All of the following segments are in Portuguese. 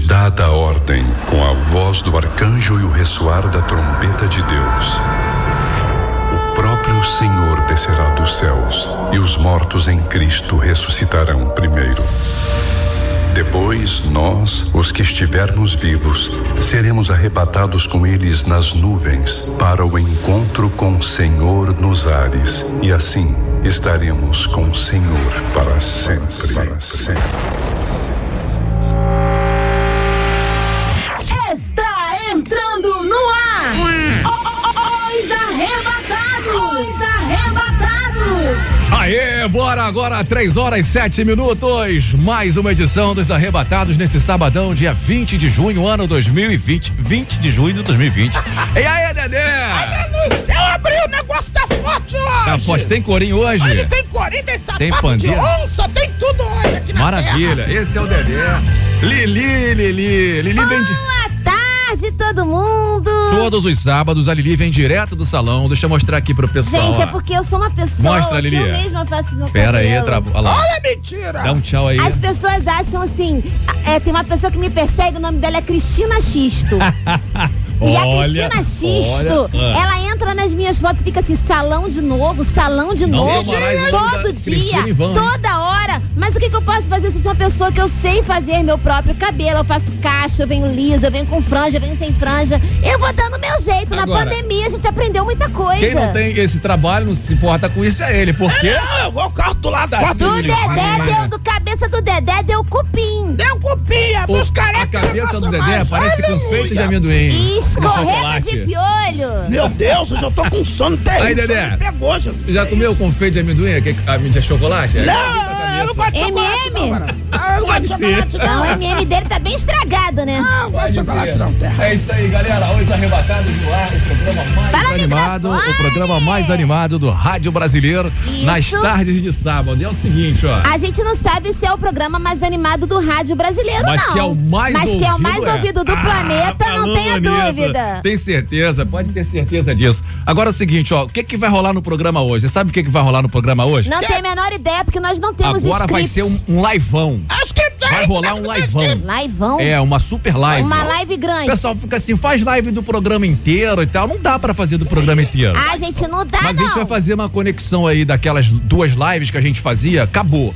dada a ordem com a voz do arcanjo e o ressoar da trombeta de Deus. O próprio Senhor descerá dos céus e os mortos em Cristo ressuscitarão primeiro. Depois, nós, os que estivermos vivos, seremos arrebatados com eles nas nuvens para o encontro com o Senhor nos ares, e assim estaremos com o Senhor para sempre. Para sempre. Está Aê, bora agora, 3 horas e 7 minutos. Mais uma edição dos Arrebatados nesse sabadão, dia 20 de junho, ano 2020. 20 de junho de 2020. e aí, Dedé? No céu abriu, o negócio tá forte hoje. Tá forte, tem corinho hoje? Ele tem corinho, tem sapato Tem de onça, tem tudo hoje aqui na Maravilha, terra. esse é o Dedé. Lili, Lili. Lili vem de. Tarde, todo mundo! Todos os sábados, a Lili vem direto do salão. Deixa eu mostrar aqui pro pessoal. Gente, ó. é porque eu sou uma pessoa Mostra, que Lili. eu mesma faço meu Pera aí, cabelo. travou. Olha lá. Olha, mentira. Dá um tchau aí. As pessoas acham assim, é, tem uma pessoa que me persegue, o nome dela é Cristina Xisto. E a Olha, Cristina Xisto, olha, ah. ela entra nas minhas fotos e fica assim, salão de novo, salão de Não, novo, todo dia, toda hora. Mas o que, que eu posso fazer se eu sou uma pessoa que eu sei fazer meu próprio cabelo? Eu faço cacho, eu venho lisa, eu venho com franja, eu venho sem franja. Eu vou dando meu jeito. Na Agora, pandemia a gente aprendeu muita coisa. Quem não tem esse trabalho, não se importa com isso, é ele. Por quê? Não, eu vou carro do lado Tá quatro Do. Dedé deu, do cabeça do Dedé deu cupim. Deu cupinha, O- meus carecas. a cabeça do Dedé mais. parece Aleluia. confeito de amendoim. Escorrega chocolate. de piolho. Meu Deus, eu tô com sono terrível. Aí, Dedé. Pegou, já. Já comeu confeito de amendoim? Que a mídia é chocolate? É, Não, eu não gosto de chocolate, MM? não, cara. Ah, eu não gosto de chocolate, Então não. o MM dele tá bem estragado, né? Ah, eu não gosto de chocolate, não. terra. É isso aí, galera. Hoje arrebatados no ar, o programa mais Fala animado, o programa mais animado do rádio brasileiro Isso. nas tardes de sábado. E é o seguinte, ó. A gente não sabe se é o programa mais animado do rádio brasileiro, Mas não. que é o mais Mas que é o ouvido, mais é. ouvido do Ah, planeta, não tenha dúvida. Tem certeza, pode ter certeza disso. Agora é o seguinte, ó, o que que vai rolar no programa hoje? Você sabe o que que vai rolar no programa hoje? Não tem a menor ideia, porque nós não temos Agora vai script. ser um, um liveão. Acho que Vai rolar um liveão. Laivão. É, uma super live. Uma live O grande. pessoal fica assim, faz live do programa inteiro e tal. Não dá pra fazer do programa inteiro. Ah, gente, não dá, Mas não. a gente vai fazer uma conexão aí daquelas duas lives que a gente fazia. Acabou.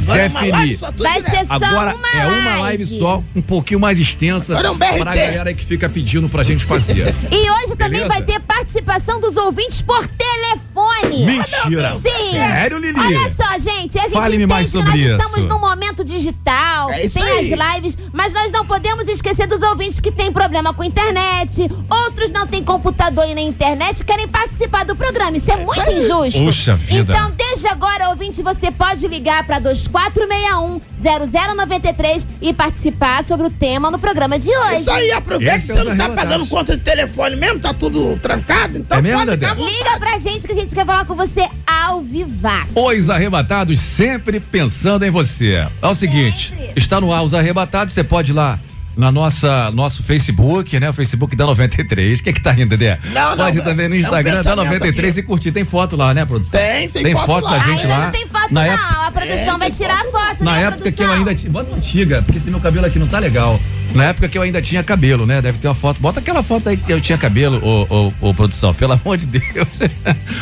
Zé é Fini. Vai ser só Agora uma é uma live só, um pouquinho mais extensa. Agora é um BRT. pra galera que fica pedindo pra gente fazer. E hoje também Beleza? vai ter participação dos ouvintes por telefone. Mentira. Sim. Sério, Lili? Olha só, gente, a gente Fale-me entende mais que sobre nós isso. estamos num momento digital, É isso tem aí. as lives, mas nós não podemos esquecer dos ouvintes que têm problema com internet, outros não têm computador e nem internet, querem participar do programa. Isso é muito injusto. Puxa vida. Então, desde agora, ouvinte, você pode ligar para 2461-0093 e participar sobre o tema no programa de hoje. Isso aí, aproveita que é você os não tá arrebatados. pagando conta de telefone mesmo, tá tudo trancado, então É mesmo, pode vontade. Liga pra gente que a gente quer falar com você ao vivaço. Os arrebatados sempre pensando em você. É o seguinte, Sempre. está no ar os arrebatados, você pode ir lá na nossa nosso Facebook, né? O Facebook da 93. O que que tá rindo, Dedé? Não, não, Pode ir é- também no é um Instagram da pensamento 93 aqui. e curtir. Tem foto lá, né, produção? Tem, tem Tem foto foto lá. da gente Ainda lá. não tem foto, Na não. época- A produção É, vai tirar foto. foto, Na né, época que eu produção? ainda tinha. Bota uma antiga, porque esse meu cabelo aqui não tá legal. Na época que eu ainda tinha cabelo, né? Deve ter uma foto. Bota aquela foto aí que eu tinha cabelo, ô, ô, ô, produção, pelo amor de Deus.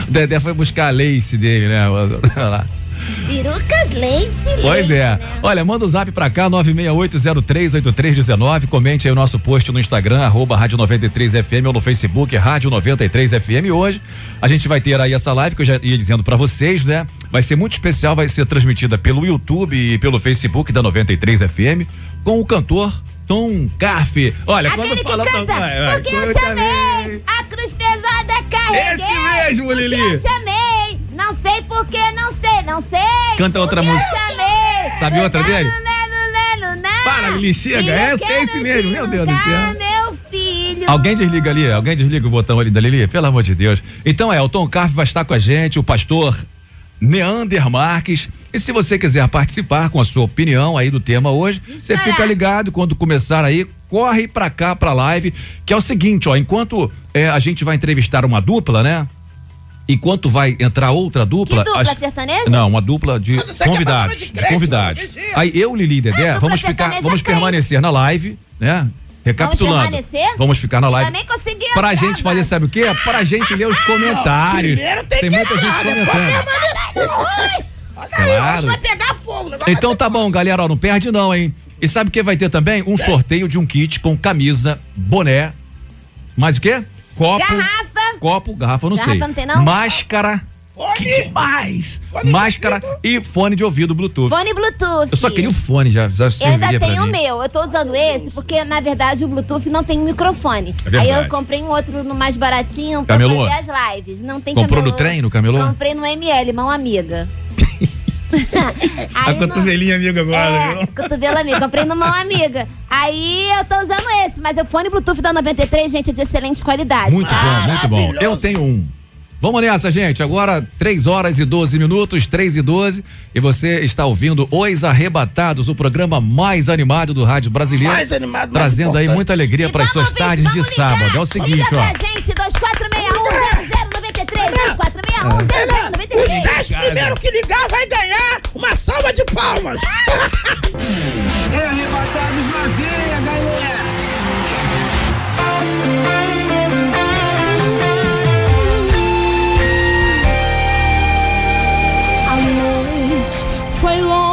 o Dedé foi buscar a lace dele, né? Olha lá. Perucas Lace. Pois é. né? Olha, manda o zap pra cá, 968038319. Comente aí o nosso post no Instagram, arroba Rádio 93FM ou no Facebook, Rádio 93FM. Hoje a gente vai ter aí essa live que eu já ia dizendo pra vocês, né? Vai ser muito especial, vai ser transmitida pelo YouTube e pelo Facebook da 93FM com o cantor Tom Carf. Olha, Aquele quando fala canta, Tom- vai, vai, porque eu te amei, a cruz pesada carreguei. Esse mesmo, porque Lili. eu te amei, não sei porque, não sei, não sei. Canta outra música. Eu te amei. Sabe outra dele? Para, Lili, chega, é esse- é esse mesmo, meu Deus do céu. Meu filho. Alguém desliga ali, alguém desliga o botão ali da Lili, pelo amor de Deus. Então é, o Tom Carf vai estar com a gente, o pastor Neander Marques. E se você quiser participar com a sua opinião aí do tema hoje, você fica ligado quando começar aí, corre pra cá pra live, que é o seguinte, ó, enquanto é, a gente vai entrevistar uma dupla, né? Enquanto vai entrar outra dupla. Que dupla, sertaneja? Não, uma dupla de quer convidados. de De, convidados. Aí eu, Lili e Dedé, Ah, vamos ficar, vamos crente. permanecer na live, né? Recapitulando. permanecer? Vamos ficar na live. nem consegui Pra entrar, gente fazer, sabe o quê? Pra gente ler os comentários. Primeiro tem, que muita gente entrar, depois comentando. permanecer. Olha aí, Claro. hoje vai pegar fogo. Então tá bom, galera, ó, não perde não, hein? E sabe o que vai ter também? Um sorteio de um kit com camisa, boné, mais o quê? Copo. Garrafa. Copo, garrafa, não Garrafa sei. não tem, não? Máscara. Fone. Que demais! Fone de Máscara ouvido. e fone de ouvido Bluetooth. Fone Bluetooth. Eu só queria o fone, já, já Eu ainda tenho o meu. Eu tô usando esse porque, na verdade, o Bluetooth não tem microfone. É verdade. Aí eu comprei um outro no mais baratinho pra Camelô? fazer as lives. Não tem Comprou camelô. no trem, no camelô? Comprei no ML, mão amiga. A Aí não- cotovelinha amiga agora, É, viu? cotovelo amigo. Comprei no mão amiga. Aí eu tô usando esse, mas o fone Bluetooth da 93, gente, é de excelente qualidade. Muito bom, muito bom. Eu tenho um. Vamos nessa, gente. Agora, 3 horas e 12 minutos, 3 e 12. E você está ouvindo Os Arrebatados, o programa mais animado do rádio brasileiro. Mais animado, mais Trazendo aí importante. muita alegria para as suas ouvinte, tardes de ligar. sábado. É o seguinte, Liga ó. pra gente, 2461-0093, 2461-0093. Os 10 primeiros que ligar vai ganhar uma salva de palmas. É arrebatados na veia, galera! A noite foi longa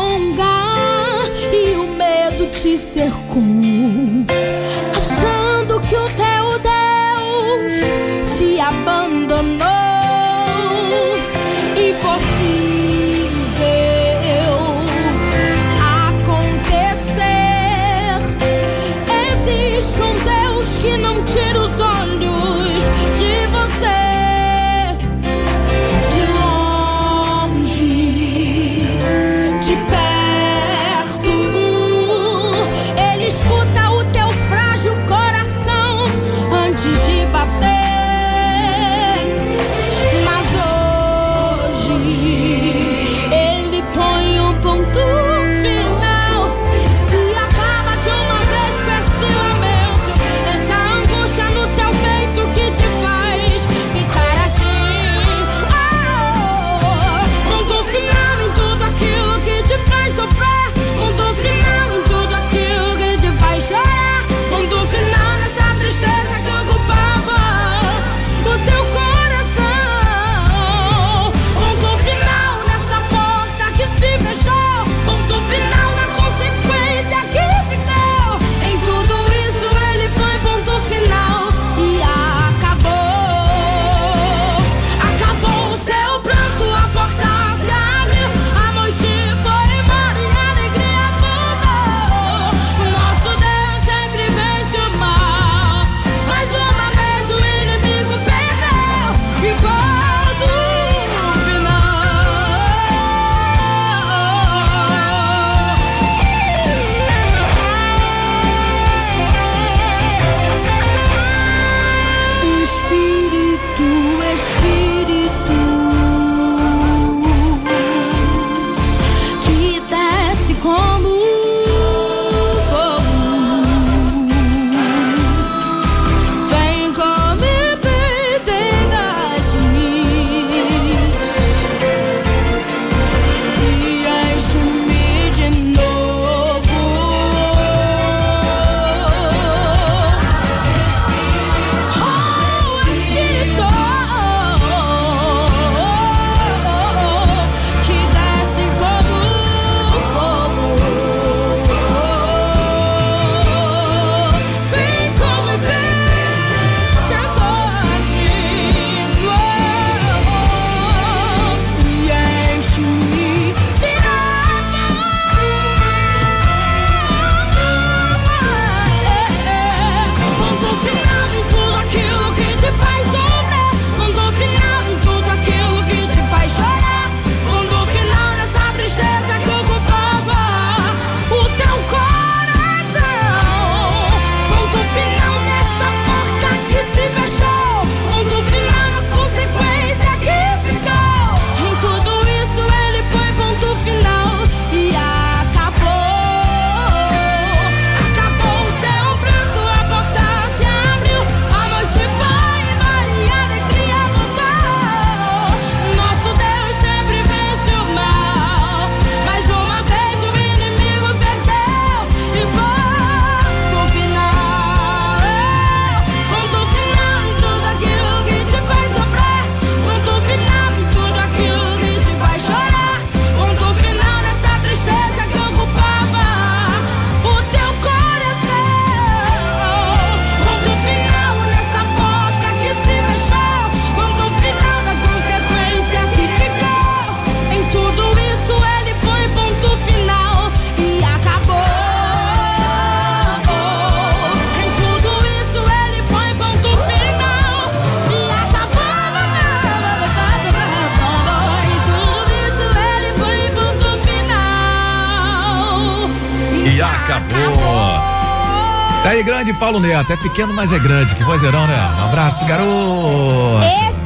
Paulo Neto. É pequeno, mas é grande. Que vozeirão, né? Um abraço, garoto.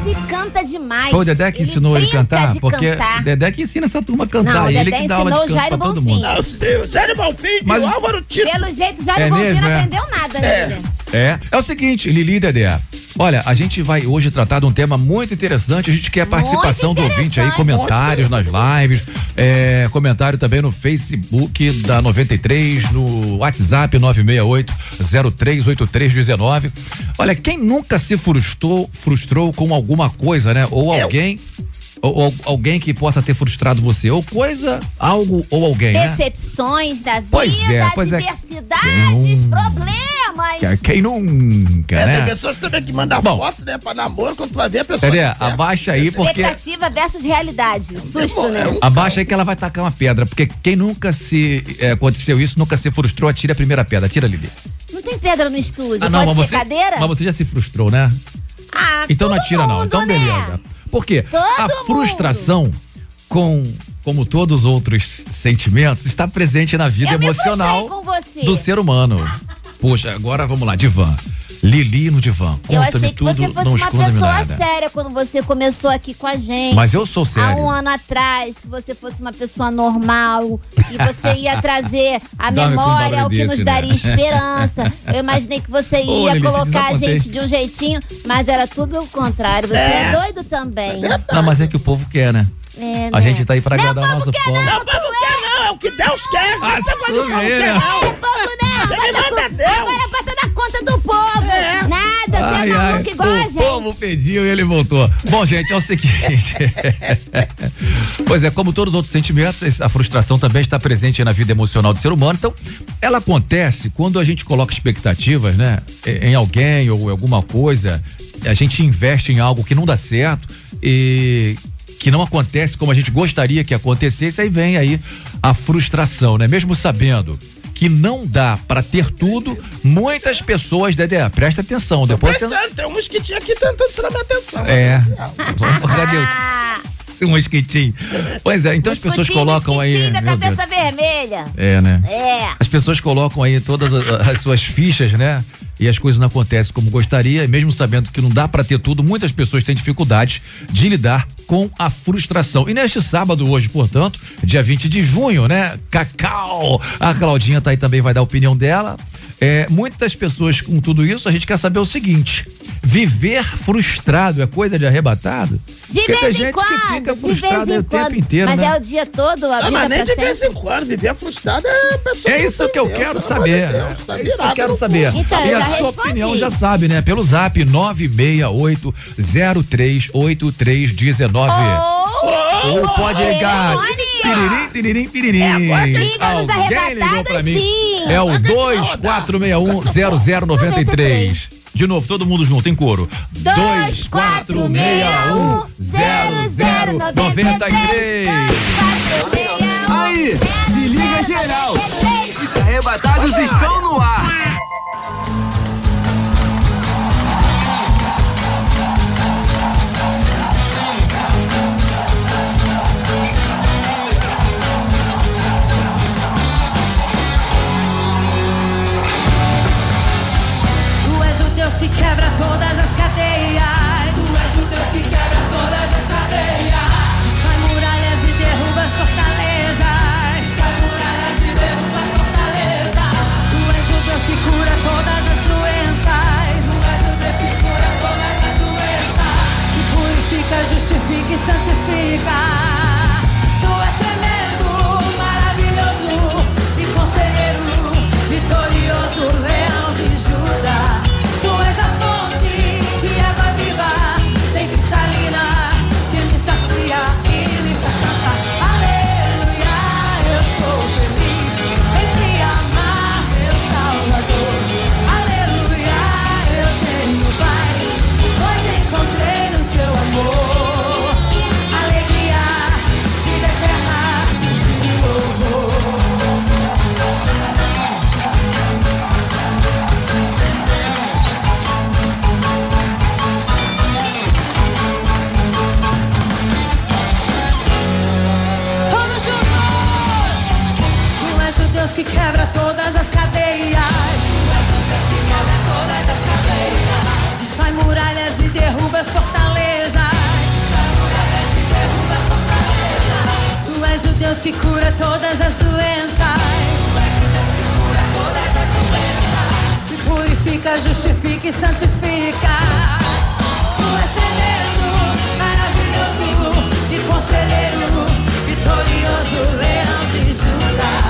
Esse canta demais. Foi o Dedé que ensinou ele a brinca cantar? Porque cantar. Dedé que ensina essa turma a cantar. Não, o ele que dá aula de ensinou o canto Jairo pra todo Bonfim. mundo. Não, o Zé Bonfim Mas- e o Álvaro Tito. Pelo jeito, já É não mesmo, não é? aprendeu nada, né? É, é o seguinte, Lili e Dedé. Olha, a gente vai hoje tratar de um tema muito interessante. A gente quer a participação do ouvinte aí, comentários nas lives, é, comentário também no Facebook da 93, no WhatsApp 968-038319. Olha, quem nunca se frustrou, frustrou com alguma coisa, né? Ou alguém. Ou, ou alguém que possa ter frustrado você, ou coisa, algo ou alguém, né? Decepções da vida, Pois é, pois é. adversidades, Hum. problemas. Quem nunca, É, tem né? pessoas também que mandam Bom. foto, né, pra namoro, quando tu vai ver a pessoa. É. abaixa aí, porque. Expectativa versus realidade. Susto, É né? um- Abaixa aí que ela vai tacar uma pedra, porque quem nunca se é, aconteceu isso, nunca se frustrou, atira a primeira pedra. Atira, Lili. Não tem pedra no estúdio. Ah, não, Pode mas ser você, cadeira? mas você já se frustrou, né? Ah, Então não atira, não. mundo, Então né? Beleza. Por quê? Todo a mundo. frustração com como todos os outros sentimentos, está presente na vida Eu emocional do ser humano. Poxa, agora vamos lá, divã. Lili no divã. Eu achei que tudo, você fosse não uma pessoa nada. séria quando você começou aqui com a gente. Mas eu sou Há sério. um ano atrás, que você fosse uma pessoa normal e você ia trazer a memória, barulho o que desse, nos né? daria esperança. Eu imaginei que você Ô, ia Lili, colocar a gente de um jeitinho, mas era tudo o contrário. Você é, doido também. Não, mas é que o povo quer, né? É, A né? gente tá aí pra agradar o nosso povo. não, Não, mas não quer, não, é o que Deus quer. Não Ah, tem negócio de povo sumeira. quer, não. É, povo não. Quem me manda cu- é Deus. Agora bota na conta do povo. Nada, você Ai, é ai, maluco igual a o gente. povo pediu e ele voltou. Bom, gente, é o seguinte. pois é, como todos os outros sentimentos, a frustração também está presente na vida emocional do ser humano. Então, ela acontece quando a gente coloca expectativas, né, em alguém ou em alguma coisa, a gente investe em algo que não dá certo e que não acontece como a gente gostaria que acontecesse, aí vem aí a frustração, né? Mesmo sabendo que não dá pra ter tudo, muitas pessoas, Dedé, presta atenção, depois você... Prestando, tem um mosquitinho aqui tentando tirar minha atenção. É. Cadê o um mosquitinho? Pois é, então as pessoas colocam aí. da meu cabeça Deus. vermelha. É, né? É. As pessoas colocam aí todas as, as suas fichas, né? E as coisas não acontecem como gostaria, e mesmo sabendo que não dá pra ter tudo, muitas pessoas têm dificuldades de lidar com a frustração. E neste sábado, hoje, portanto, dia 20 de junho, né? Cacau! A Claudinha tá aí também, vai dar a opinião dela. É, muitas pessoas com tudo isso, a gente quer saber o seguinte: Viver frustrado é coisa de arrebatado? De Porque vez em quando, fica frustrado o tempo Inteiro, mas né? é o dia todo, a ah, Mas tá nem de vez em quando, viver frustrado é pessoa. É, tá é isso que, eu quero saber. É isso que eu quero saber. E a sua opinião já sabe, né? Pelo zap 968 038319. Oh, Ou pode ligar. Piririm, piririm, piririm. É, Alguém ligou pra mim. Sim. É o 2461 0093. De novo, todo mundo junto, em coro. 2461-0093. Aí, se liga geral. Os arrebatados estão no ar. Quebra todas as cadeias. Tu és o Deus que quebra todas as cadeias. Destrói muralhas e derruba as fortalezas. Destrói muralhas e derruba as fortalezas. Tu és o Deus que cura todas as doenças. Tu és o Deus que cura todas as doenças. Que purifica, justifica e santifica. que quebra todas as cadeias. Tu és o Deus que quebra todas as cadeias. Desfaz muralhas e derruba as fortalezas. Desfaz muralhas e derruba as fortalezas. Tu és o Deus que cura todas as doenças. Tu és o Deus que cura todas as doenças. Se purifica, justifica e santifica. Tu és tremendo, maravilhoso e conselheiro, vitorioso, leão de Judá.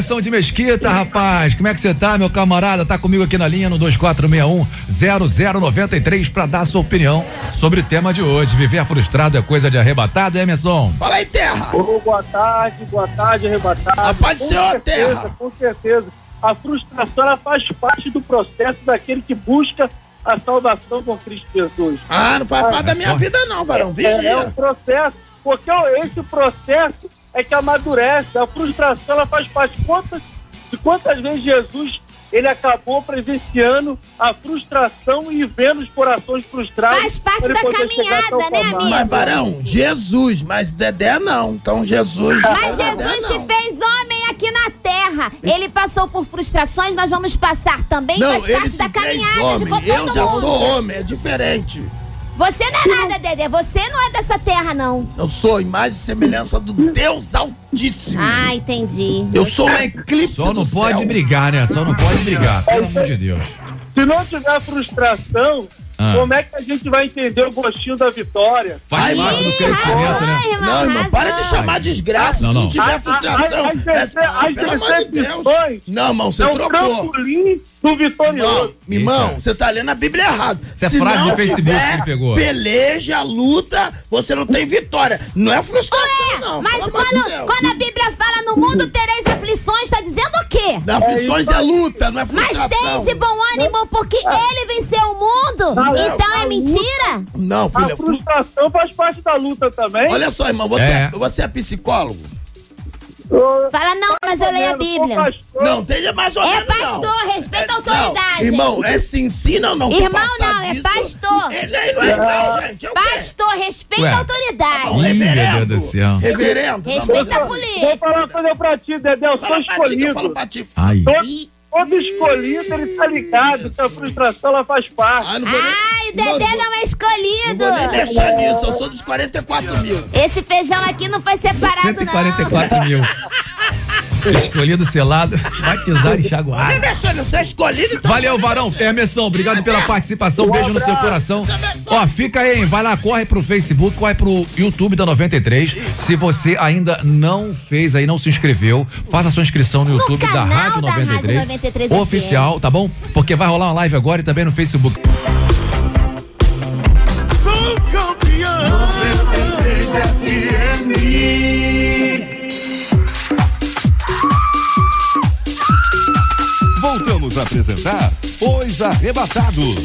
Emerson de Mesquita, rapaz, como é que você tá, meu camarada? Tá comigo aqui na linha no 2461-0093 pra dar sua opinião sobre o tema de hoje. Viver frustrado é coisa de arrebatado, Emerson? Fala aí, terra. Ô, boa tarde, boa tarde, arrebatado. A paz do Com Senhor, certeza, terra. Com certeza. A frustração ela faz parte do processo daquele que busca a salvação com Cristo Jesus. Ah, não faz parte da minha forte. vida, não, varão. É, é Vigia. um processo, porque esse processo é que amadurece. A frustração ela faz parte. Quantas, de quantas vezes Jesus ele acabou presenciando a frustração e vendo os corações frustrados. Faz parte da caminhada, né, amigo? Mas, varão, Jesus, mas Dedé não. Então, Jesus. Mas Dedé Jesus se fez homem aqui na terra. Ele passou por frustrações, nós vamos passar também. Não, faz ele parte se da fez caminhada de homem. todo Eu já mundo. sou homem, é diferente. Você não é nada, Dedé. Você não é dessa terra, não. Eu sou imagem e semelhança do Deus Altíssimo. Ah, entendi. Eu sou uma eclipse Só não do pode céu. brigar, né? Só não pode brigar, pelo amor de Deus. Se não tiver frustração, Ah. como é que a gente vai entender o gostinho da vitória? Faz Ai, parte do crescimento, né? Ai, Não, irmão, arrasou. para de chamar desgraça Não, se não. não tiver frustração. as É- as Não, irmão, você é um trocou. trampolim do vitorioso. Não, é. você tá lendo a Bíblia errado. Isso é Se frase não do Facebook tiver que ele pegou. Peleja, luta, você não tem vitória. Não é frustração, Ué, não. mas quando, Deus. quando a Bíblia fala no mundo tereis aflições, tá dizendo o quê? Da aflições é, luta, não é Mas frustração. tem de bom ânimo porque ele venceu o mundo. Não, Então a é mentira? Não, A filha. fru- frustração faz parte da luta também. Olha só, irmão, você É. é, você é psicólogo? Fala, não, mas eu leio a Bíblia. Não, tem mais ou É menos não. pastor, respeita a É, não, autoridade. irmão, é se ensina ou não? Irmão não, é pastor. Ele aí não é irmão, gente. É o? Pastor, respeita a autoridade. Ih, meu reverendo. Deus do céu. Reverendo. Respeita a polícia. Vou falar uma coisa pra ti, Dedé. Eu sou Fala pra ti, que eu escolhido. falo pra ti. Todo, escolhido, ele tá ligado que a frustração ela faz parte. Ah, não vou nem- Ai, o não, Dedé não não é Não escolhido. vou nem mexer nisso, eu sou dos 44 mil. Esse feijão aqui não foi separado, 144 mil. Escolhido, selado, batizado e enxaguado. nisso, você é escolhido, então. Valeu, Varão. Emerson, obrigado pela participação. Um beijo no seu coração. Ó, fica aí, hein? Vai lá, corre pro Facebook, corre pro YouTube da 93. Se você ainda não fez aí, não se inscreveu, faça sua inscrição no YouTube da canal Rádio da Rádio 93. 93 oficial, tá bom? Porque vai rolar uma live agora e também no Facebook. Voltamos a apresentar Os Arrebatados.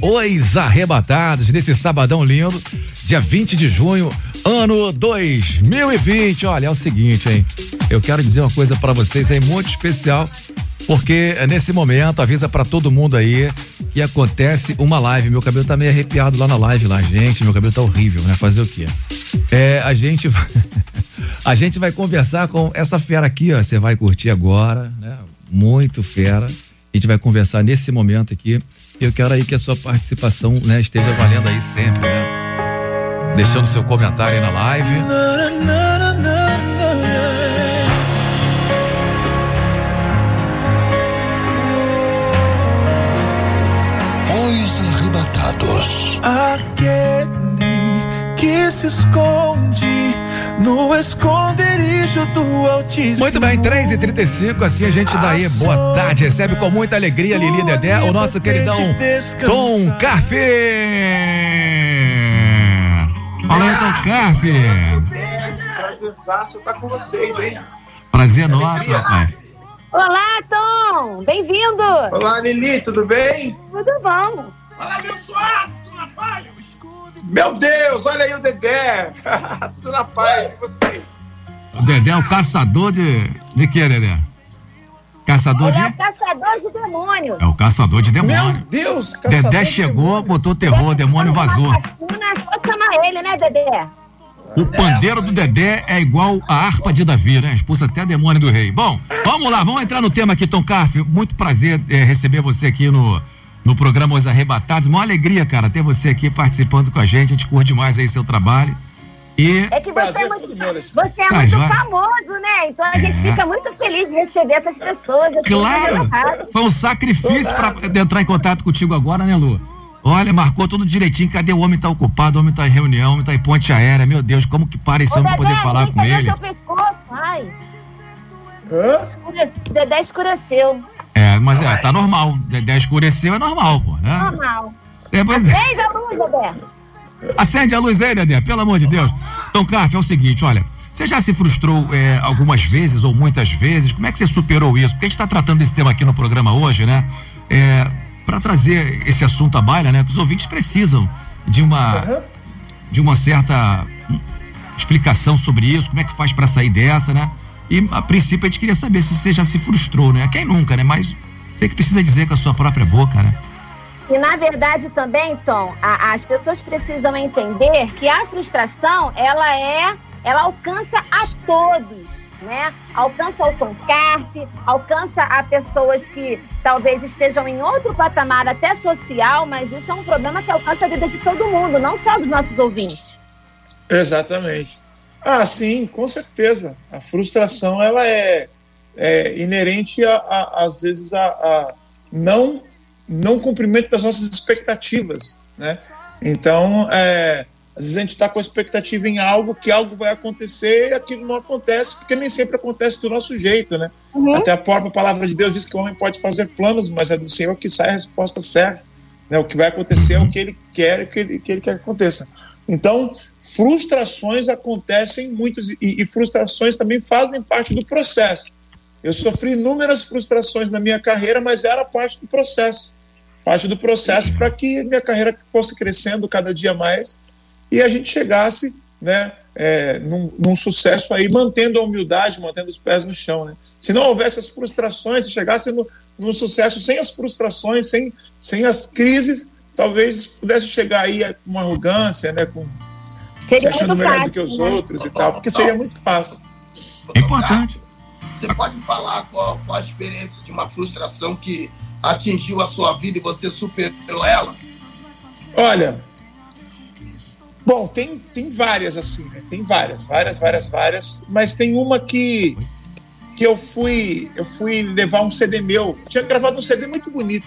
Os Arrebatados, nesse sabadão lindo, dia 20 de junho, ano 2020. Olha, é o seguinte, hein? Eu quero dizer uma coisa para vocês aí muito especial, porque nesse momento avisa para todo mundo aí que acontece uma live. Meu cabelo tá meio arrepiado lá na live lá, gente. Meu cabelo tá horrível, né? Fazer o quê? É, a gente a gente vai conversar com essa fera aqui, ó. Você vai curtir agora, né? Muito fera. A gente vai conversar nesse momento aqui. E eu quero aí que a sua participação, né, esteja valendo aí sempre, né? Deixando seu comentário aí na live. Os arrebatados. Aquele que se esconde no esconderijo do Altíssimo. Muito bem, 3 e 35 assim a gente dá aí. Boa tarde, recebe com muita alegria Lili Dedé, o nosso queridão Tom Carfe. Fala aí, Tom Carfe. Prazerzaço tá com vocês, hein? Prazer nosso, rapaz. Olá, Tom! Bem-vindo! Olá, Lili, tudo bem? Tudo bom? Fala, meu Meu Deus, olha aí o Dedé! tudo na paz com vocês. O Dedé é o caçador de. De que, Dedé? Caçador Ele de. é o caçador de demônios. É o caçador de Meu demônio. Deus, Dedé caçador de chegou, demônio. botou terror, o demônio vazou. Vacina, é só chamar ele, né, Dedé? O pandeiro do Dedé é igual a harpa de Davi, né? Expulsa até demônio do rei. Bom, vamos lá, vamos entrar no tema aqui, Tom Carf. Muito prazer eh, receber você aqui no, no programa Os Arrebatados. Uma alegria, cara, ter você aqui participando com a gente. A gente curte demais aí seu trabalho. E É que você Prazer é muito, você é Tá, muito famoso, né? Então a gente É. fica muito feliz de receber essas pessoas. Claro, foi um sacrifício pra entrar em contato contigo agora, né, Lu? Olha, marcou tudo direitinho. Cadê o homem? Tá ocupado, o homem tá em reunião, o homem tá em ponte aérea. Meu Deus, como que para esse Ô, homem pra poder falar com ele? seu pescoço. Ai, Hã? escure- Dedé escureceu. É, mas é, tá normal. Dedé escureceu, é normal, pô, né? Normal. É, pois é. Veja a luz, Dedé. Acende a luz aí, Dedé, pelo amor de Deus. Então, Carf, é o seguinte, olha, você já se frustrou é, algumas vezes ou muitas vezes? Como é que você superou isso? Porque a gente está tratando desse tema aqui no programa hoje, né? É, para trazer esse assunto à baila, né? Que os ouvintes precisam de uma, Aham. de uma certa explicação sobre isso, como é que faz para sair dessa, né? E a princípio a gente queria saber se você já se frustrou, né? Quem nunca, né? Mas você que precisa dizer com a sua própria boca, né? E na verdade também, Tom, a- as pessoas precisam entender que a frustração, ela é, ela alcança a todos, né? Alcança o Tom Carpe, alcança a pessoas que talvez estejam em outro patamar até social, mas isso é um problema que alcança a vida de todo mundo, não só dos nossos ouvintes. Exatamente. Ah, sim, com certeza. A frustração ela é, é inerente a, a- às vezes a, a não não cumprimento das nossas expectativas, né? Então, é, às vezes a gente está com a expectativa em algo que algo vai acontecer e aquilo não acontece porque nem sempre acontece do nosso jeito, né? Até a própria palavra de Deus diz que o homem pode fazer planos, mas é do Senhor que sai a resposta certa. Né? O que vai acontecer é o que ele quer o que ele, que ele quer que aconteça. Então, frustrações acontecem muitos e, e frustrações também fazem parte do processo. Eu sofri inúmeras frustrações na minha carreira, mas era parte do processo. Parte do processo para que minha carreira fosse crescendo cada dia mais e a gente chegasse né, é, num, num sucesso aí, mantendo a humildade, mantendo os pés no chão. Né? Se não houvesse as frustrações, se chegasse no, num sucesso sem as frustrações, sem, sem as crises, talvez pudesse chegar aí com arrogância, né, com, se Seria achando muito melhor fácil, do que os né? outros e tal, porque seria muito fácil. É importante. Você pode falar qual, qual a experiência de uma frustração que atingiu a sua vida e você superou ela? Olha, bom, tem, tem várias assim, né? Tem várias, várias, várias, várias, mas tem uma que que eu fui eu fui levar um CD meu. Tinha gravado um CD muito bonito,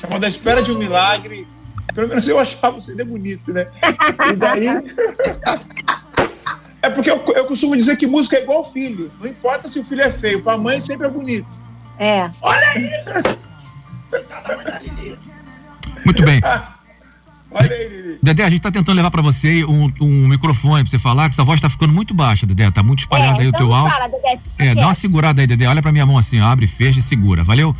chamado A Espera de um Milagre. Pelo menos eu achava o CD bonito, né? E daí É porque eu, eu costumo dizer que música é igual filho. Não importa se o filho é feio, para a mãe sempre é bonito. É. Olha aí! Muito bem. Olha aí, Lili. Dedé, a gente tá tentando levar pra você um, um microfone pra você falar, que sua voz tá ficando muito baixa, Dedé. Tá muito espalhado é, aí o então teu áudio. fala, Dedé, fica É, dá uma segurada aí, Dedé. Olha pra minha mão assim, ó, abre, fecha e segura. Valeu?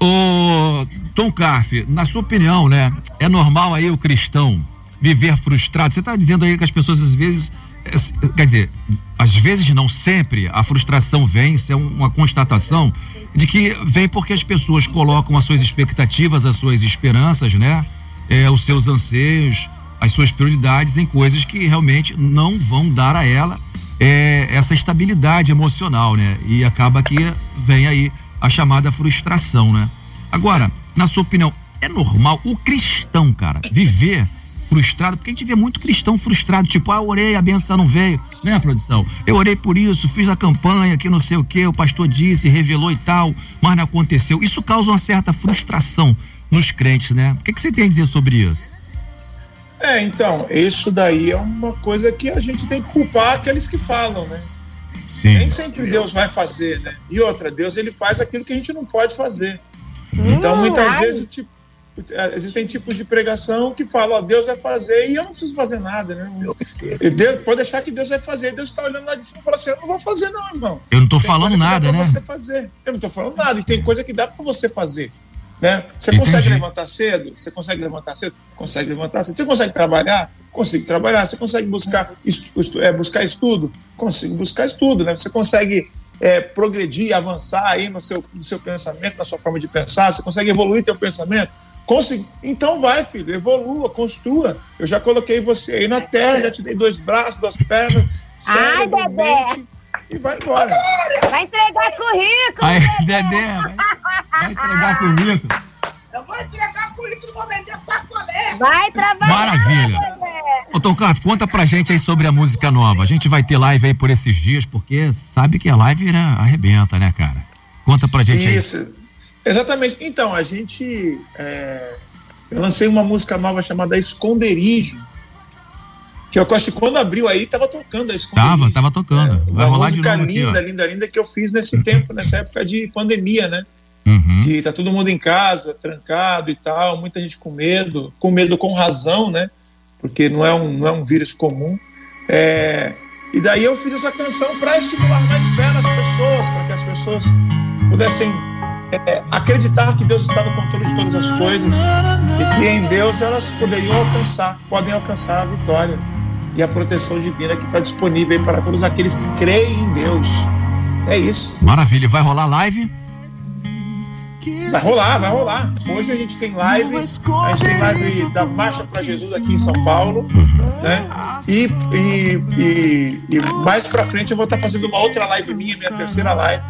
Ô, Tom Carf, na sua opinião, né? É normal aí o cristão viver frustrado? Você está dizendo aí que as pessoas às vezes, é, quer dizer, às vezes não sempre, a frustração vem, isso é uma constatação de que vem porque as pessoas colocam as suas expectativas, as suas esperanças, né? É, os seus anseios, as suas prioridades em coisas que realmente não vão dar a ela é, essa estabilidade emocional, né? E acaba que vem aí a chamada frustração, né? Agora, na sua opinião, é normal o cristão, cara, viver frustrado? Porque a gente vê muito cristão frustrado, tipo, ah, eu orei, a benção não veio, né, produção? Eu orei por isso, fiz a campanha, que não sei o que, o pastor disse, revelou e tal, mas não aconteceu. Isso causa uma certa frustração nos crentes, né? O que, que você tem a dizer sobre isso? É, então, isso daí é uma coisa que a gente tem que culpar aqueles que falam, né? Sim. Nem sempre Deus vai fazer, né? E outra, Deus ele faz aquilo que a gente não pode fazer. Então, muitas ai. vezes, tipo, existem tipos de pregação que falam, ó, Deus vai fazer e eu não preciso fazer nada, né? E Deus, pode deixar que Deus vai fazer. Deus está olhando lá de cima e fala assim, eu não vou fazer não, irmão. Eu não tô Tem falando nada, né? você fazer. Eu não tô falando nada. E tem coisa que dá para você fazer. Né? Você Entendi. consegue levantar cedo? Você consegue levantar cedo? Consegue levantar cedo. Você consegue trabalhar? Consigo trabalhar. Você consegue buscar, estu- estu- é, buscar estudo? Consigo buscar estudo. Né? Você consegue é, progredir, avançar aí no seu, no seu pensamento, na sua forma de pensar? Você consegue evoluir teu pensamento? Consegui. Então vai, filho, evolua, construa. Eu já coloquei você aí na terra, já te dei dois braços, duas pernas, Ai, cérebro, Dedé. mente, e vai embora. Vai entregar currículo. Dedé, vai, vai entregar currículo. Eu vou entregar currículo, vou vender sacolé. Vai trabalhar. Maravilha. Ô, Tom conta pra gente aí sobre a música nova. A gente vai ter live aí por esses dias, porque sabe que a live né, arrebenta, né, cara? Conta pra gente aí. Isso, exatamente. Então, a gente. é, eu lancei uma música nova chamada Esconderijo. Que eu acho que quando abriu aí, tava tocando a Esconderijo. Tava, tava tocando. Vai Uma rolar de música novo aqui, linda, ó. linda, linda que eu fiz nesse tempo, nessa época de pandemia, né? Uhum. Que tá todo mundo em casa, trancado e tal, muita gente com medo, com medo com razão, né? Porque não é um, não é um vírus comum. É, e daí eu fiz essa canção para estimular mais fé nas pessoas, para que as pessoas pudessem é, acreditar que Deus está no controle de todas as coisas e que em Deus elas poderiam alcançar, podem alcançar a vitória e a proteção divina que está disponível para todos aqueles que creem em Deus. É isso. Maravilha. Vai rolar live? Vai rolar, vai rolar. Hoje a gente tem live, a gente tem live da Marcha para Jesus aqui em São Paulo, né? E, e, e, e mais pra frente eu vou estar fazendo uma outra live minha, minha terceira live,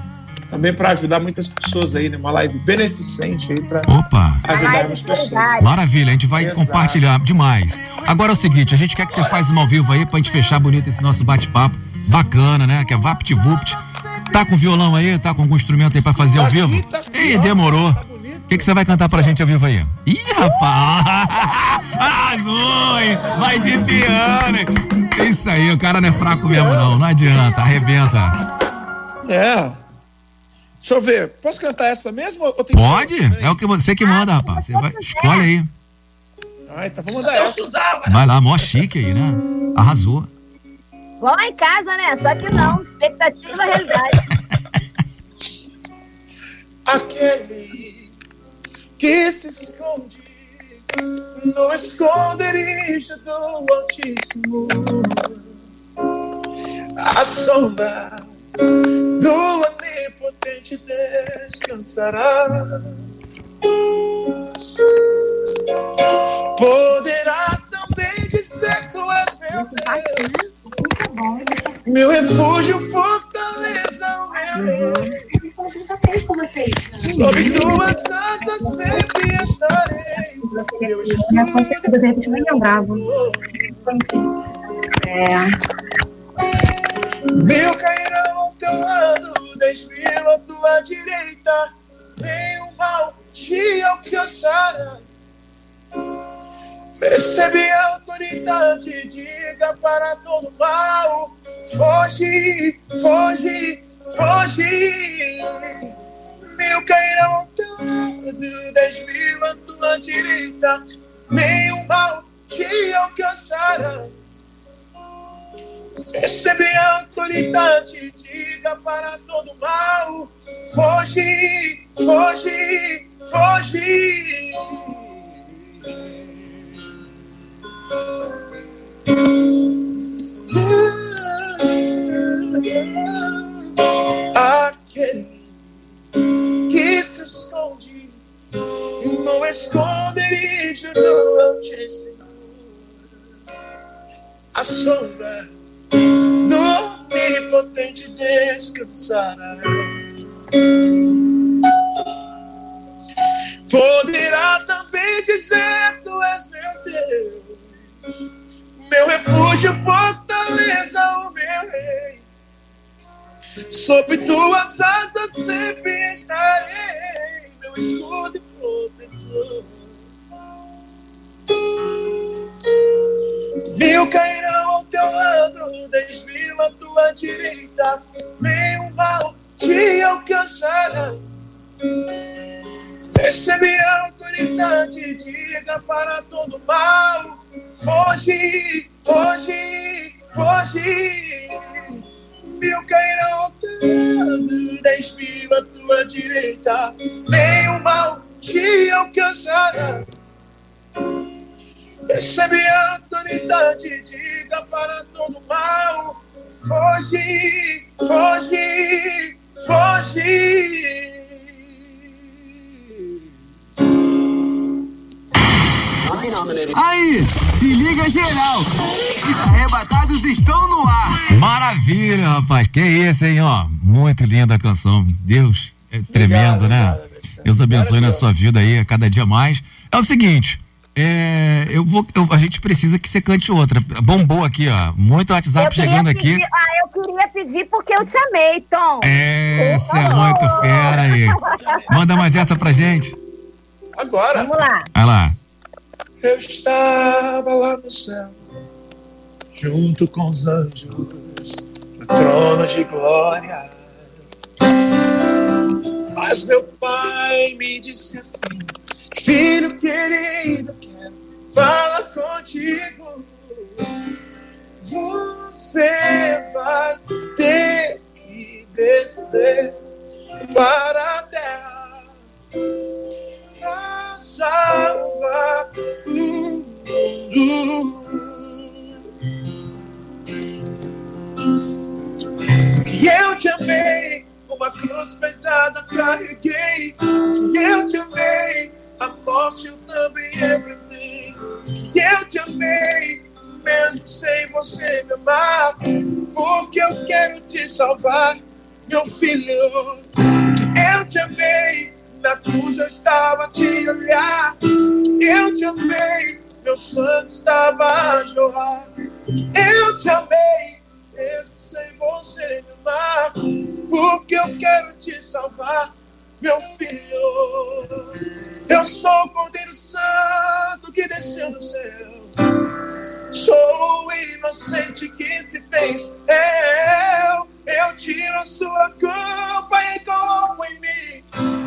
também para ajudar muitas pessoas aí, né? Uma live beneficente aí para Opa. ajudar as pessoas. Maravilha, a gente vai Exato. compartilhar demais. Agora é o seguinte, a gente quer que você faça uma ao vivo aí pra gente fechar bonito esse nosso bate-papo. Bacana, né? Que é VaptVupt. Tá com violão aí? Tá com algum instrumento aí pra fazer ao vivo? Ih, demorou. O que, que você vai cantar pra gente ao vivo aí? Ih, rapaz! Hein? Vai de piano! hein? Isso aí, o cara não é fraco mesmo, não. Não adianta, arrebenta. É. Deixa eu ver. Posso cantar essa mesmo? ou tem que- Pode? É o que você que manda, rapaz. Você vai, escolhe aí. Ah, então vou mandar essa. Vai lá, mó chique aí, né? Arrasou. Igual lá em casa, né? Só que não. Expectativa, realidade. Aquele que se esconde no esconderijo do Altíssimo, a sombra do Onipotente descansará. Poderá também dizer: Tu és meu Deus, meu refúgio, fortaleza, o meu Deus. Sob tuas asas sempre estarei. Eu De repente nem lembrava. É. Mil cairão ao teu lado, dez mil à tua direita. Nenhum mal te alcançará. Recebe a autoridade, diga para todo mal. Foge, foge, foge. Mil cairão ao lado, dez mil à tua direita. Nenhum mal te alcançará. Recebe a autoridade, diga para todo mal. Foge, foge, foge. Aquele que se esconde no esconderijo do Altíssimo, a sombra do Onipotente descansará. Poderá também dizer: Tu és meu Deus, meu refúgio, fortaleza, o meu rei. Sob tuas asas sempre estarei, meu escudo e protetor. Mil cairão ao teu lado, dez mil à tua direita, nenhum mal te alcançará. Recebe a autoridade, diga para todo mal: foge, foge, foge. Mil cairão teu dez mil à tua direita, nenhum mal te alcançará. Recebe a autoridade, diga para todo mal: foge, foge, foge. Aí, se liga geral. Os arrebatados estão no ar. Maravilha, rapaz. Que isso, hein, ó. Muito linda a canção. Deus, é tremendo, né? Deus abençoe na sua vida aí, a cada dia mais. É o seguinte, é, eu vou, eu- a gente precisa que você cante outra. Bombou aqui, ó. Muito WhatsApp chegando aqui. pedir- Ah, eu queria pedir porque eu te amei, Tom. Essa é muito fera aí. Manda mais essa pra gente. Agora. Vamos lá. Vai lá. Eu estava lá no céu, junto com os anjos, no trono de glória. Mas meu pai me disse assim: Filho querido, quero falar contigo. Você vai ter que descer para a terra pra mundo. Que eu te amei, uma cruz pesada carreguei. Que eu te amei, a morte eu também enfrentei. Que eu te amei, mesmo sem você me amar. Porque eu quero te salvar, meu filho. Que eu te amei, na cruz eu estava a te olhar. Eu te amei, meu sangue estava a jorrar. Eu te amei, mesmo sem você me amar. Porque eu quero te salvar, meu filho. Eu sou o Cordeiro Santo que desceu do céu. Sou o inocente que se fez eu. Eu tiro a sua culpa e coloco em mim.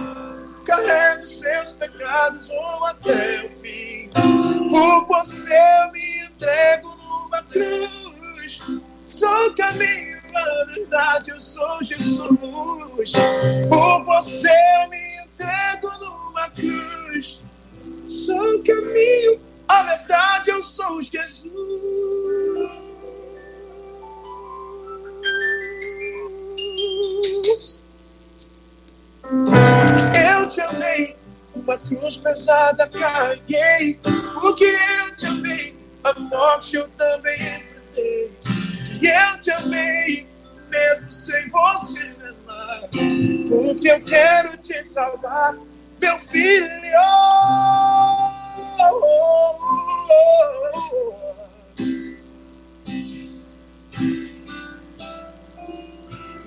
Carrego seus pecados, vou até o fim. Por você eu me entrego numa cruz. Sou caminho, a verdade, eu sou Jesus. Por você eu me entrego numa cruz. Sou caminho, a verdade, eu sou Jesus. Eu te amei, uma cruz pesada carreguei, porque eu te amei, a morte eu também enfrentei. E eu te amei, mesmo sem você me amar, porque eu quero te salvar, meu filho.